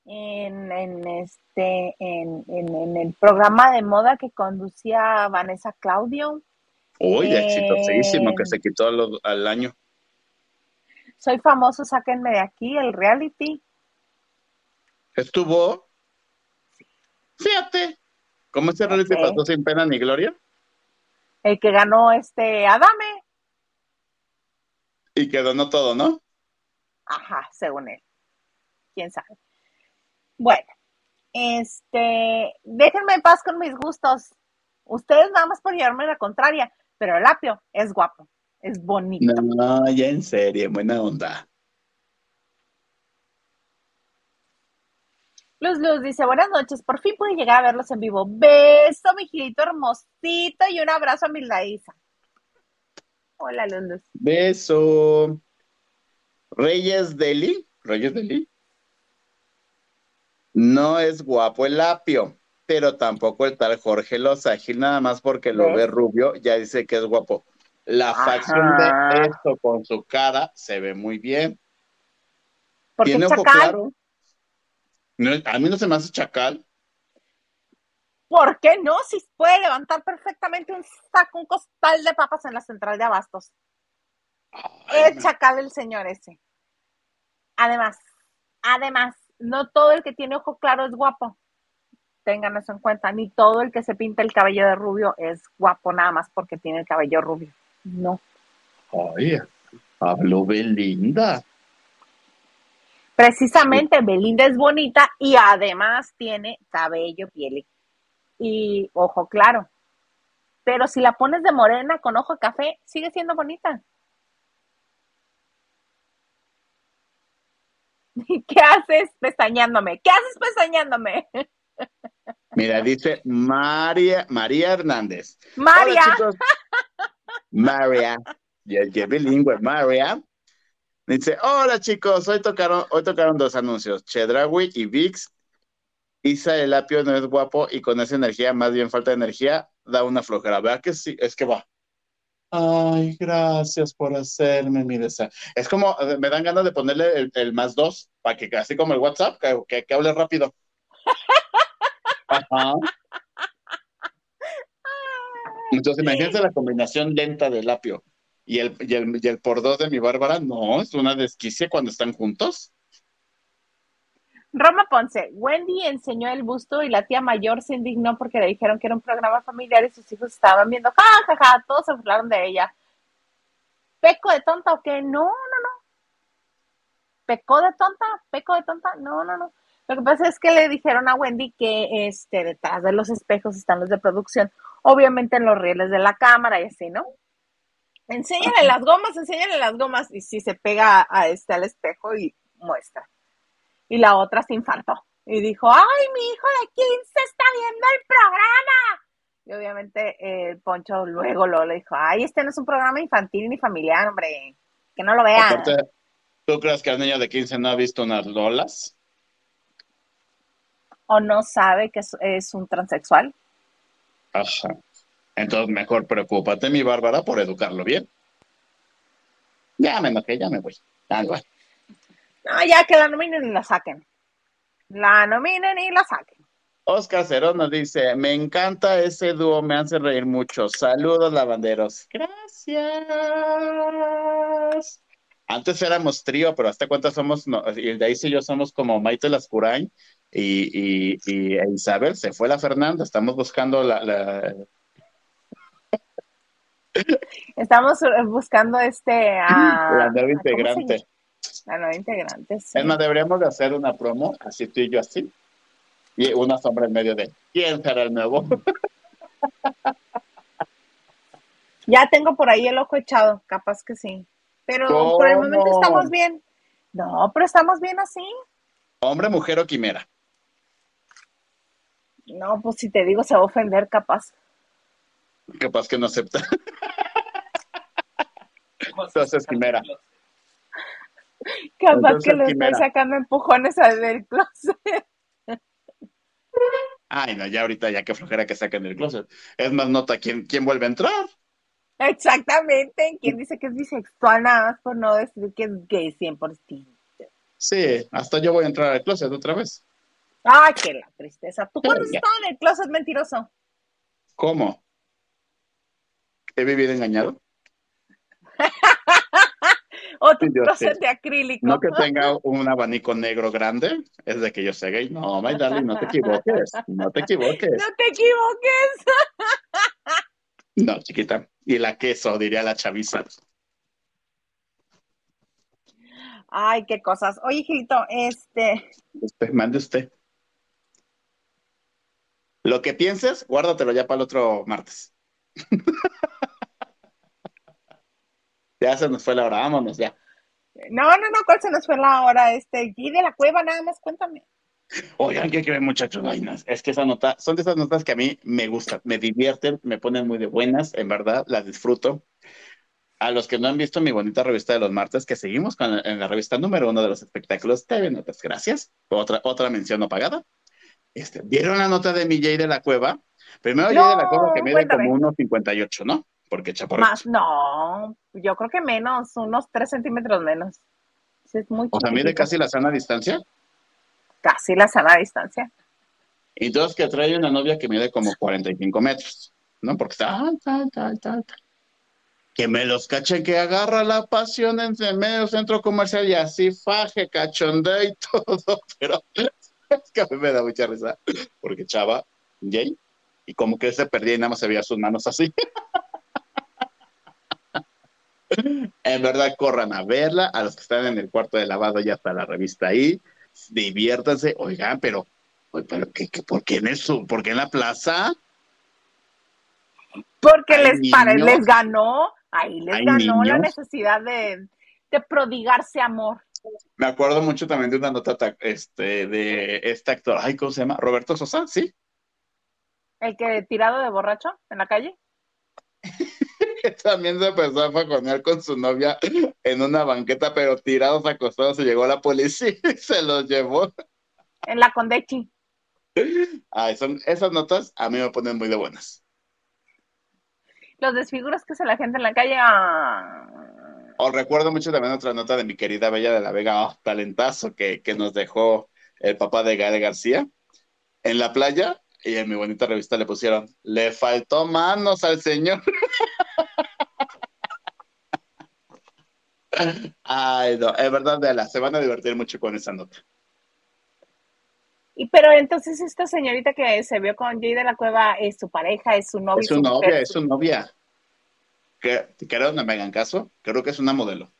en, en este, en, en, en el programa de moda que conducía Vanessa Claudio. Uy, Eh, exitosísimo, que se quitó al, al año. Soy famoso, sáquenme de aquí, el reality. Estuvo, fíjate, ¿cómo ese reality Ok. pasó sin pena ni gloria? El que ganó este Adame. Y quedó no todo, ¿no? Ajá, según él. Quién sabe. Bueno, este, déjenme en paz con mis gustos. Ustedes nada más por llevarme la contraria, pero el apio es guapo, es bonito. No, ya en serio, buena onda. Luz Luz dice, buenas noches, por fin pude llegar a verlos en vivo. Beso, mi girito hermosito, y un abrazo a mi Laísa. Hola, Luz Luz. Beso. Reyes Deli, Reyes Deli. No es guapo el apio, pero tampoco el tal Jorge Lozagil, nada más porque lo ¿Ves? ve rubio, ya dice que es guapo. La facción de esto con su cara se ve muy bien. Porque Tiene ojo chacal, claro. No, a mí no se me hace chacal. ¿por qué no? Si puede levantar perfectamente un saco, un costal de papas en la central de abastos. Ay, Es chacal el señor ese. Además, además, no todo el que tiene ojo claro es guapo. Tengan eso en cuenta. Ni todo el que se pinta el cabello de rubio es guapo nada más porque tiene el cabello rubio. No. Ay, habló Belinda. Precisamente Belinda es bonita y además tiene cabello, piel y- ojo claro. Pero si la pones de morena con ojo café, sigue siendo bonita. [laughs] ¿Qué haces pestañándome? ¿Qué haces pestañándome? [laughs] Mira, dice María, María Hernández. María, Hola. María. Y el que bilingüe, María. Dice, hola chicos, hoy tocaron, hoy tocaron dos anuncios, Chedraui y VIX. Isa el apio no es guapo y con esa energía, más bien falta de energía, da una flojera. ¿Verdad que sí? Es que va. Ay, gracias por hacerme mi deseo. Es como, me dan ganas de ponerle el, el más dos, para que así como el WhatsApp, que, que, que hable rápido. [laughs] Ajá. Entonces, imagínense la combinación lenta del apio y el, y el, y el por dos de mi Bárbara. No, es una desquicia cuando están juntos. Roma Ponce, Wendy enseñó el busto y la tía mayor se indignó porque le dijeron que era un programa familiar y sus hijos estaban viendo, ja, ja, ja, todos se burlaron de ella. ¿Peco de tonta o qué? No, no, no. ¿Pecó de tonta? ¿Peco de tonta? No, no, no. Lo que pasa es que le dijeron a Wendy que este, detrás de los espejos están los de producción, obviamente en los rieles de la cámara y así, ¿no? Enséñale las gomas, enséñale las gomas y si se pega a este al espejo y muestra y la otra se infartó y dijo, ay, mi hijo de 15 está viendo el programa. Y obviamente eh, Poncho luego lo le dijo, ay, este no es un programa infantil ni familiar, hombre, que no lo vea. Aparte, ¿tú crees que el niño de 15 no ha visto unas lolas? O no sabe que es, es un transexual. Ajá. Entonces, mejor preocúpate, mi Bárbara, por educarlo bien. Ya me enojé, ya me voy. Ya, igual. No, ya que la nominen y la saquen. La nominen y la saquen. Oscar Cerón nos dice, me encanta ese dúo, me hace reír mucho. Saludos, lavanderos. Gracias. Antes éramos trío, pero hasta cuántas somos, no, y de ahí sí yo somos como Maite Lascurain y, y, y Isabel, se fue la Fernanda, estamos buscando la, la- Estamos eh, buscando este a, [laughs] la nueva a- ¿cómo se integrante. La nueva integrante, sí. Es más, deberíamos de hacer una promo, así tú y yo así, y una sombra en medio de ¿quién será el nuevo? [laughs] Ya tengo por ahí el ojo echado, capaz que sí. Pero por el momento estamos bien. No, pero estamos bien así. Hombre, mujer o quimera. No, pues si te digo se va a ofender, capaz. Capaz que no acepta. ¿Cómo Entonces, quimera. Capaz Entonces, que le estoy sacando empujones al del closet. Ay, no, ya ahorita ya que flojera que saquen el closet. Es más nota quién, quién vuelve a entrar. Exactamente. ¿Quién dice que es bisexual nada más por no decir que es gay 100%? Sí, hasta yo voy a entrar al closet otra vez. Ay, qué la tristeza. ¿Tú cuándo en el closet mentiroso? ¿Cómo? ¿He vivido engañado? [laughs] ¿O tu Sí, yo closet sé. de acrílico? No que tenga un abanico negro grande, es de que yo sea gay. No, my darling, no te equivoques. No te equivoques. [laughs] No te equivoques. [laughs] No, chiquita. Y la queso, diría la chaviza. Ay, qué cosas. Oye, Gilito, este, Usted, mande usted. Lo que pienses, guárdatelo ya para el otro martes. Ya se nos fue la hora, vámonos ya. no, no, no, ¿cuál se nos fue la hora? Este, G de la cueva, nada más, cuéntame. Oigan, ¿qué creen, muchachos? Vainas. Es que esa nota, son de esas notas que a mí me gustan, me divierten, me ponen muy de buenas, en verdad, las disfruto. A los que no han visto mi bonita revista de los martes, que seguimos con, en la revista número uno de los espectáculos TV Notas, gracias. Otra, otra mención no pagada. Este, ¿Vieron la nota de mi Jay de la Cueva? Primero No, Jay de la Cueva que mide cuéntame. como 1,58, ¿no? Porque chaparro. Más, no, yo creo que menos, unos tres centímetros menos. Es muy O sea, mide casi la sana distancia. Casi la sana distancia. Y entonces que trae una novia que mide como 45 metros, ¿no? Porque está tal, tal, tal, tal. Que me los cachen que agarra la pasión en el medio centro comercial y así faje, cachondeo y [laughs] todo, pero es que a mí me da mucha risa, porque chava, Jay, y como que se perdía y nada más se veía sus manos así. [laughs] En verdad, corran a verla, a los que están en el cuarto de lavado ya está la revista ahí, diviértanse, oigan, pero, pero ¿qué, qué- por, qué en sur- por qué en la plaza? Porque les, niños. les ganó, ahí les ganó la necesidad de, de prodigarse amor. Me acuerdo mucho también de una nota ta- este, de este actor, ay, ¿cómo se llama? Roberto Sosa, ¿sí? El que tirado de borracho en la calle. [laughs] [laughs] También se empezó a faconear con su novia en una banqueta, pero tirados, acostados, se llegó la policía [laughs] y se los llevó. En la Condechi. Ay, son, esas notas a mí me ponen muy de buenas. Los desfiguros que hace la gente en la calle. ah. O recuerdo mucho también otra nota de mi querida Bella de la Vega, oh, talentazo que, que nos dejó el papá de Gael García en la playa. Y en mi bonita revista le pusieron, le faltó manos al señor. [laughs] [laughs] Ay, no, es verdad, Bella, se van a divertir mucho con esa nota. Y pero entonces esta señorita que se vio con Jay de la Cueva es su pareja, es su novia. Es su novia, es su novia. Que, creo, no me hagan caso, creo que es una modelo.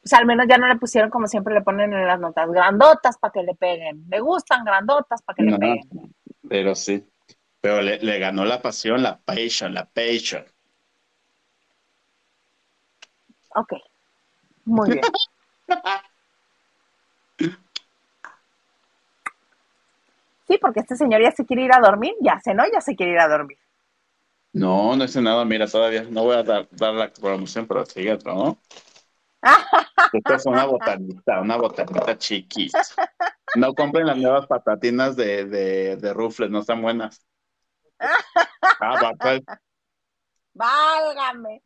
Pues al menos ya no le pusieron como siempre le ponen en las notas, grandotas para que le peguen. Le gustan grandotas para que le peguen. pero sí. Pero le, le ganó la pasión, la passion, la passion. Ok. Muy bien. Sí, porque este señor ya se quiere ir a dormir, ya se, ¿no? Ya se quiere ir a dormir. No, no hice nada, mira, todavía no voy a dar, dar la promoción, pero sigue ¿no? [laughs] Esta es una botanita, una botanita chiquis. No compren las nuevas patatinas de, de, de Rufles, no están buenas. [laughs] Ah, va, pues, Válgame.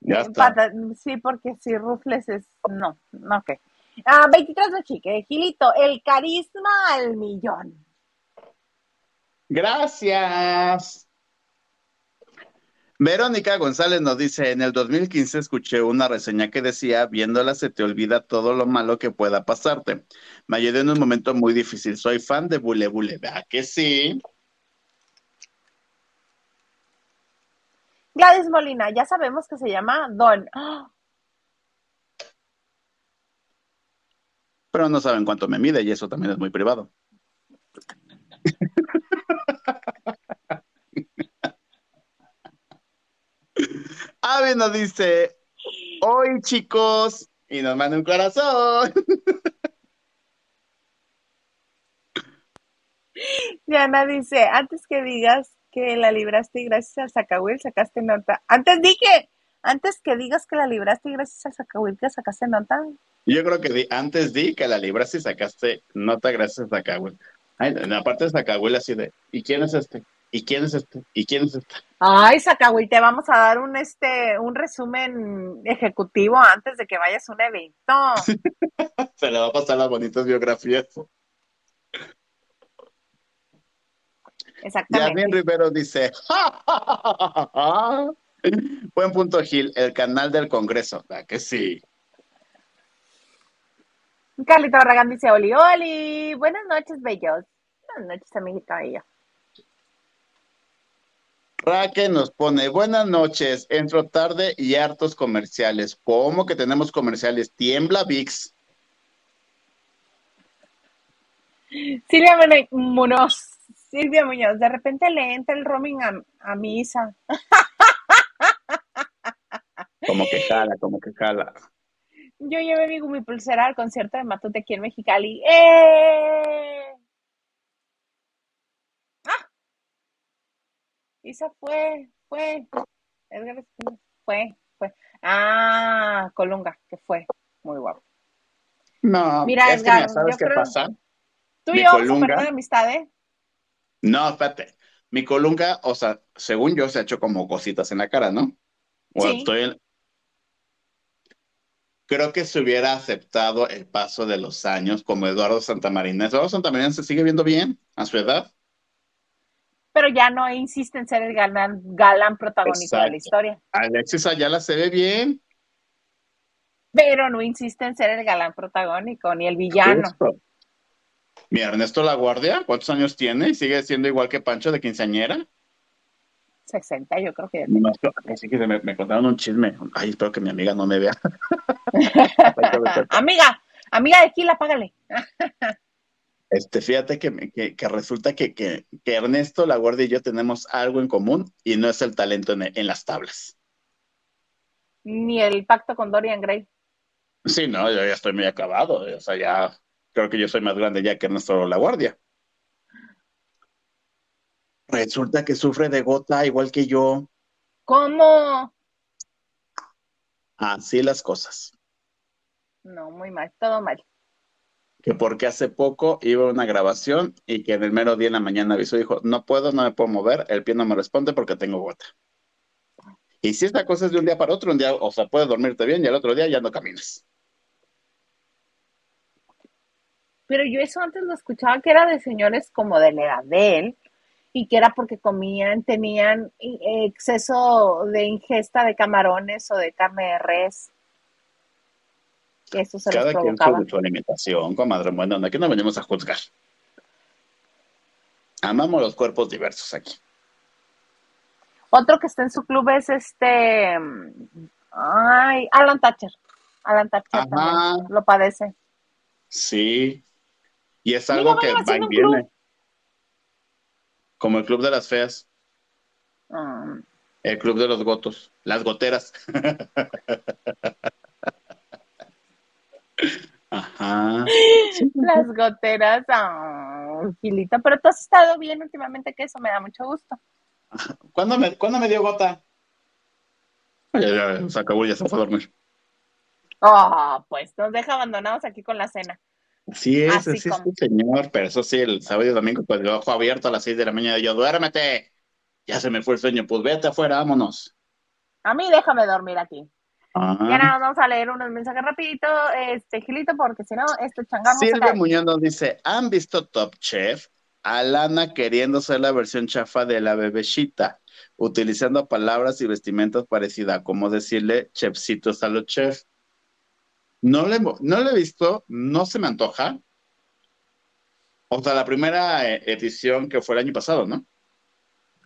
Ya Eh, está. sí, porque si Rufles es. No, no, ok. Ah, 23 de chique, Gilito, el carisma al millón. Gracias. Verónica González nos dice, en el 2015 escuché una reseña que decía, viéndola se te olvida todo lo malo que pueda pasarte. Me ayudó en un momento muy difícil. Soy fan de Bule Bule. ¿Verdad que sí? Gladys Molina, ya sabemos que se llama Don. Pero no saben cuánto me mide y eso también es muy privado. [laughs] Avi nos dice, hoy chicos, y nos manda un corazón. [laughs] Diana dice, antes que digas que la libraste y gracias al Zacahuil sacaste nota. Antes dije, antes que digas que la libraste y gracias al Zacahuil que sacaste nota. Yo creo que di- antes di que la libraste y sacaste nota gracias a Zacahuil. Ay, en la parte de Zacahuil así de, ¿y quién es este? ¿Y quién es este? ¿Y quién es este? Ay, Zacahuil, te vamos a dar un este un resumen ejecutivo antes de que vayas a un evento. [laughs] Se le va a pasar las bonitas biografías. Exactamente. Yasmin Rivero dice, [laughs] "Ja, ja, ja, ja, ja, ja". Buen punto, Gil, el canal del Congreso. ¿Verdad que sí? Carlita Barragán dice, Oli, Oli, buenas noches, bellos. Buenas noches, amiguito bello. Raque nos pone, buenas noches, entro tarde y hartos comerciales. ¿Cómo que tenemos comerciales? Tiembla VIX. Silvia Munoz, Silvia Muñoz, de repente le entra el roaming a, a mi Isa. Como que jala, como que jala. Yo llevé mi, mi pulsera al concierto de Matute aquí en Mexicali. ¡Eh! ¡Ah! Isa fue, fue. Edgar fue, fue. Ah, Colunga, que fue. Muy guapo. No, Mira, es que Edgar, mira, ¿sabes yo qué creo- pasa? Tú Mi y yo vamos a Colunga. perder amistad, ¿eh? No, espérate. Mi colunga, o sea, según yo, se ha hecho como cositas en la cara, ¿no? O Sí. estoy en- Creo que se hubiera aceptado el paso de los años como Eduardo Santamarina. Eduardo Santamarina se sigue viendo bien a su edad. Pero ya no insiste en ser el galán, galán protagónico de la historia. Alexis Ayala se ve bien. Pero no insiste en ser el galán protagónico, ni el villano. Justo. Mi Ernesto La Guardia, ¿cuántos años tiene? ¿Y sigue siendo igual que Pancho de quinceañera? 60, yo creo que. No, así que me, me contaron un chisme. Ay, espero que mi amiga no me vea. [laughs] amiga, amiga de aquí, págale. [laughs] Este, fíjate que, que, que resulta que, que, que Ernesto La Guardia y yo tenemos algo en común y no es el talento en, en las tablas. Ni el pacto con Dorian Gray. Sí, no, yo ya estoy muy acabado. O sea, ya creo que yo soy más grande ya que Ernesto La Guardia. Resulta que sufre de gota igual que yo. ¿Cómo? Así las cosas. No, muy mal, todo mal. Que porque hace poco iba a una grabación y que en el mero día en la mañana avisó y dijo, no puedo, no me puedo mover, el pie no me responde porque tengo gota. Y si esta cosa es de un día para otro, un día, o sea, puedes dormirte bien y al otro día ya no caminas. Pero yo eso antes lo escuchaba que era de señores como de la edad de él y que era porque comían, tenían eh, exceso de ingesta de camarones o de carne de res. Que eso se Cada los quien sobre su alimentación, comadre. Bueno, aquí no venimos a juzgar. Amamos los cuerpos diversos aquí. Otro que está en su club es este. mm, Ay, Alan Thatcher. Alan Thatcher Ajá. también lo padece. Sí. Y es algo que va y club. viene. Como el club de las feas, Mm, el club de los gotos, las goteras. [laughs] Ajá. las goteras. ah, Gilita, pero tú has estado bien últimamente, que eso me da mucho gusto. ¿Cuándo me, ¿cuándo me dio gota? Ya, ya, se acabó, ya se fue a dormir. Oh, pues nos deja abandonados aquí con la cena. Sí es, Así sí es el señor, pero eso sí, el sábado y domingo, pues de ojo abierto a las seis de la mañana, yo, duérmete. Ya se me fue el sueño, pues vete afuera, vámonos. A mí déjame dormir aquí. Ah. Ya nada, vamos a leer unos mensajes rapidito, este, Gilito, porque si no, este se Silvia. Muñoz nos dice, ¿han visto Top Chef? Alana queriendo ser la versión chafa de la bebecita, utilizando palabras y vestimentas parecidas, como decirle chefcitos a los chefs. No le, no le he visto, no se me antoja. O sea, la primera eh, edición que fue el año pasado, ¿no?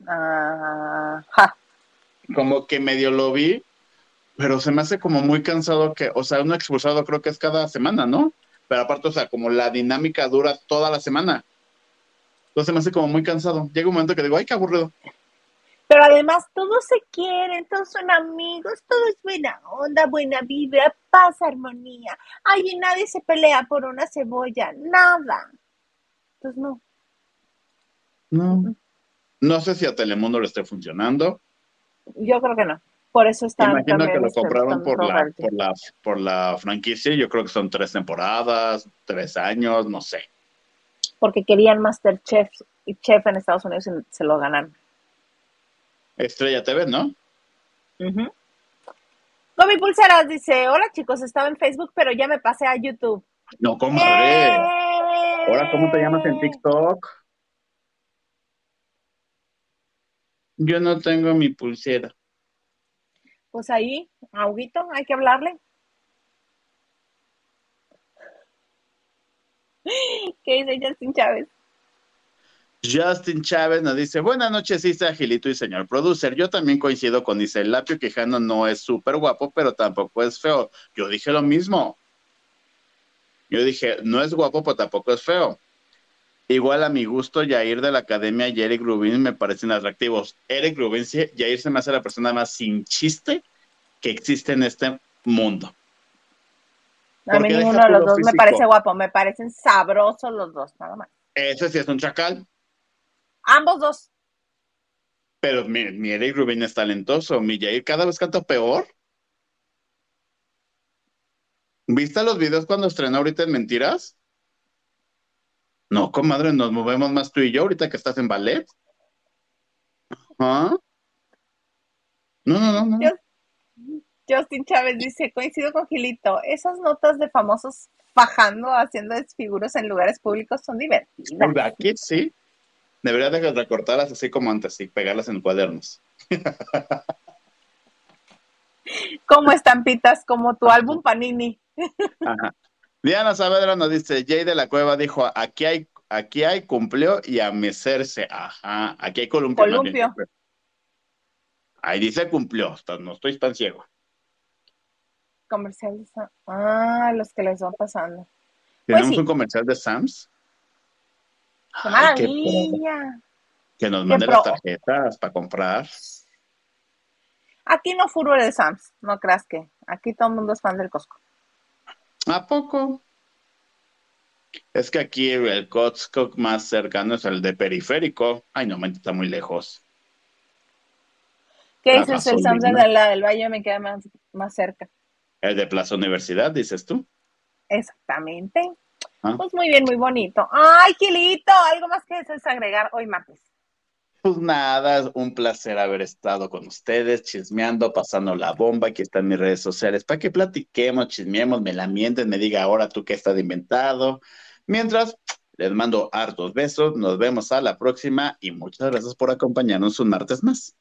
Ajá. Como que medio lo vi, pero se me hace como muy cansado que, o sea, un expulsado creo que es cada semana, ¿no? Pero aparte, o sea, como la dinámica dura toda la semana. Entonces me hace como muy cansado. Llega un momento que digo, ay, qué aburrido. Pero además todos se quieren, todos son amigos, todo es buena onda, buena vibra, paz, armonía. Ay, y nadie se pelea por una cebolla, nada. Pues no. No. No sé si a Telemundo le esté funcionando. Yo creo que no. Por eso están Imagino que lo este, compraron por la, por, la, por la franquicia. Yo creo que son tres temporadas, tres años, no sé. Porque querían Masterchef y Chef en Estados Unidos y se lo ganaron. Estrella TV, ¿no? Ujú. Gomi Pulseras dice, hola chicos, estaba en Facebook, pero ya me pasé a YouTube. No, comadre. ¡Eh! Ahora, ¿cómo te llamas en TikTok? Yo no tengo mi pulsera. Pues ahí, Auguito, hay que hablarle. ¿Qué dice Justin Chávez? Justin Chávez nos dice, buenas noches, Isa, Gilito y señor producer. Yo también coincido con dice, el Lapio Quijano no es súper guapo, pero tampoco es feo. Yo dije lo mismo. Yo dije, no es guapo, pero tampoco es feo. Igual a mi gusto, Yair de la Academia y Eric Rubin me parecen atractivos. Eric Rubin, sí, Yair se me hace la persona más sin chiste que existe en este mundo. A mí ninguno de los dos me parece guapo, me parecen sabrosos los dos, nada más. Ese sí es un chacal. Ambos dos. Pero mi, mi Eric Rubin es talentoso. Mi Jair cada vez canta peor. ¿Viste los videos cuando estrenó ahorita en Mentiras? No, comadre, nos movemos más tú y yo ahorita que estás en ballet. ¿Ah? No, no, no, no. Justin Chávez dice, coincido con Gilito, esas notas de famosos fajando, haciendo desfiguros en lugares públicos son divertidas. ¿Verdad que sí? Debería de recortarlas así como antes y pegarlas en cuadernos. Como estampitas, como tu álbum Panini. Ajá. Diana Saavedra nos dice, Jay de la Cueva dijo, aquí hay, aquí hay cumplió y a mecerse. Ajá, aquí hay columpio. Columpio. Ahí dice cumplió, no estoy tan ciego. Comerciales. Ah, los que les van pasando. Tenemos Pues sí. un comercial de Sams. ¡Qué maravilla! que nos qué mande pro. las tarjetas para comprar. Aquí no furor de Sams, no creas que. Aquí todo el mundo es fan del Costco. ¿A poco? Es que aquí el Costco más cercano es el de Periférico. Ay, no, está muy lejos. ¿Qué La dices? El Sams de la del Valle me queda más, más cerca. El de Plaza Universidad, dices tú. Exactamente. Ah. Pues muy bien, muy bonito. ¡Ay, Gilito! ¿Algo más que desees agregar hoy martes? Pues nada, es un placer haber estado con ustedes, chismeando, pasando la bomba. Aquí están mis redes sociales para que platiquemos, chismeemos, me la mienten, me diga ahora tú qué estás inventado. Mientras, les mando hartos besos, nos vemos a la próxima y muchas gracias por acompañarnos un martes más.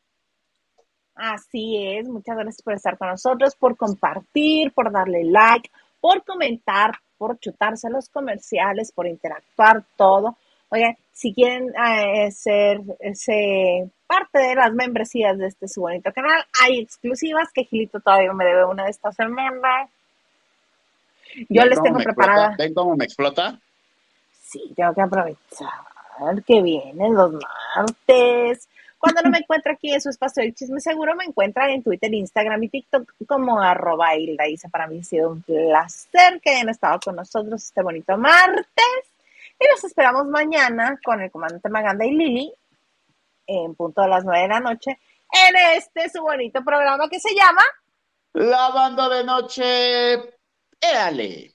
Así es, muchas gracias por estar con nosotros, por compartir, por darle like, por comentar, por chutarse los comerciales, por interactuar, todo. Oigan, si quieren eh, ser ese, parte de las membresías de este su bonito canal, hay exclusivas que Gilito todavía me debe una de estas semanas. Yo ¿Ven les tengo preparada. explota? ¿Ven cómo me explota? Sí, tengo que aprovechar que vienen los martes. Cuando no me encuentro aquí en su espacio del chisme seguro, me encuentran en Twitter, Instagram y TikTok como arroba Hilda Isa. Para mí ha sido un placer que hayan estado con nosotros este bonito martes. Y los esperamos mañana con el comandante Maganda y Lili en punto de las nueve de la noche en este su bonito programa que se llama Lavando de noche. Éale.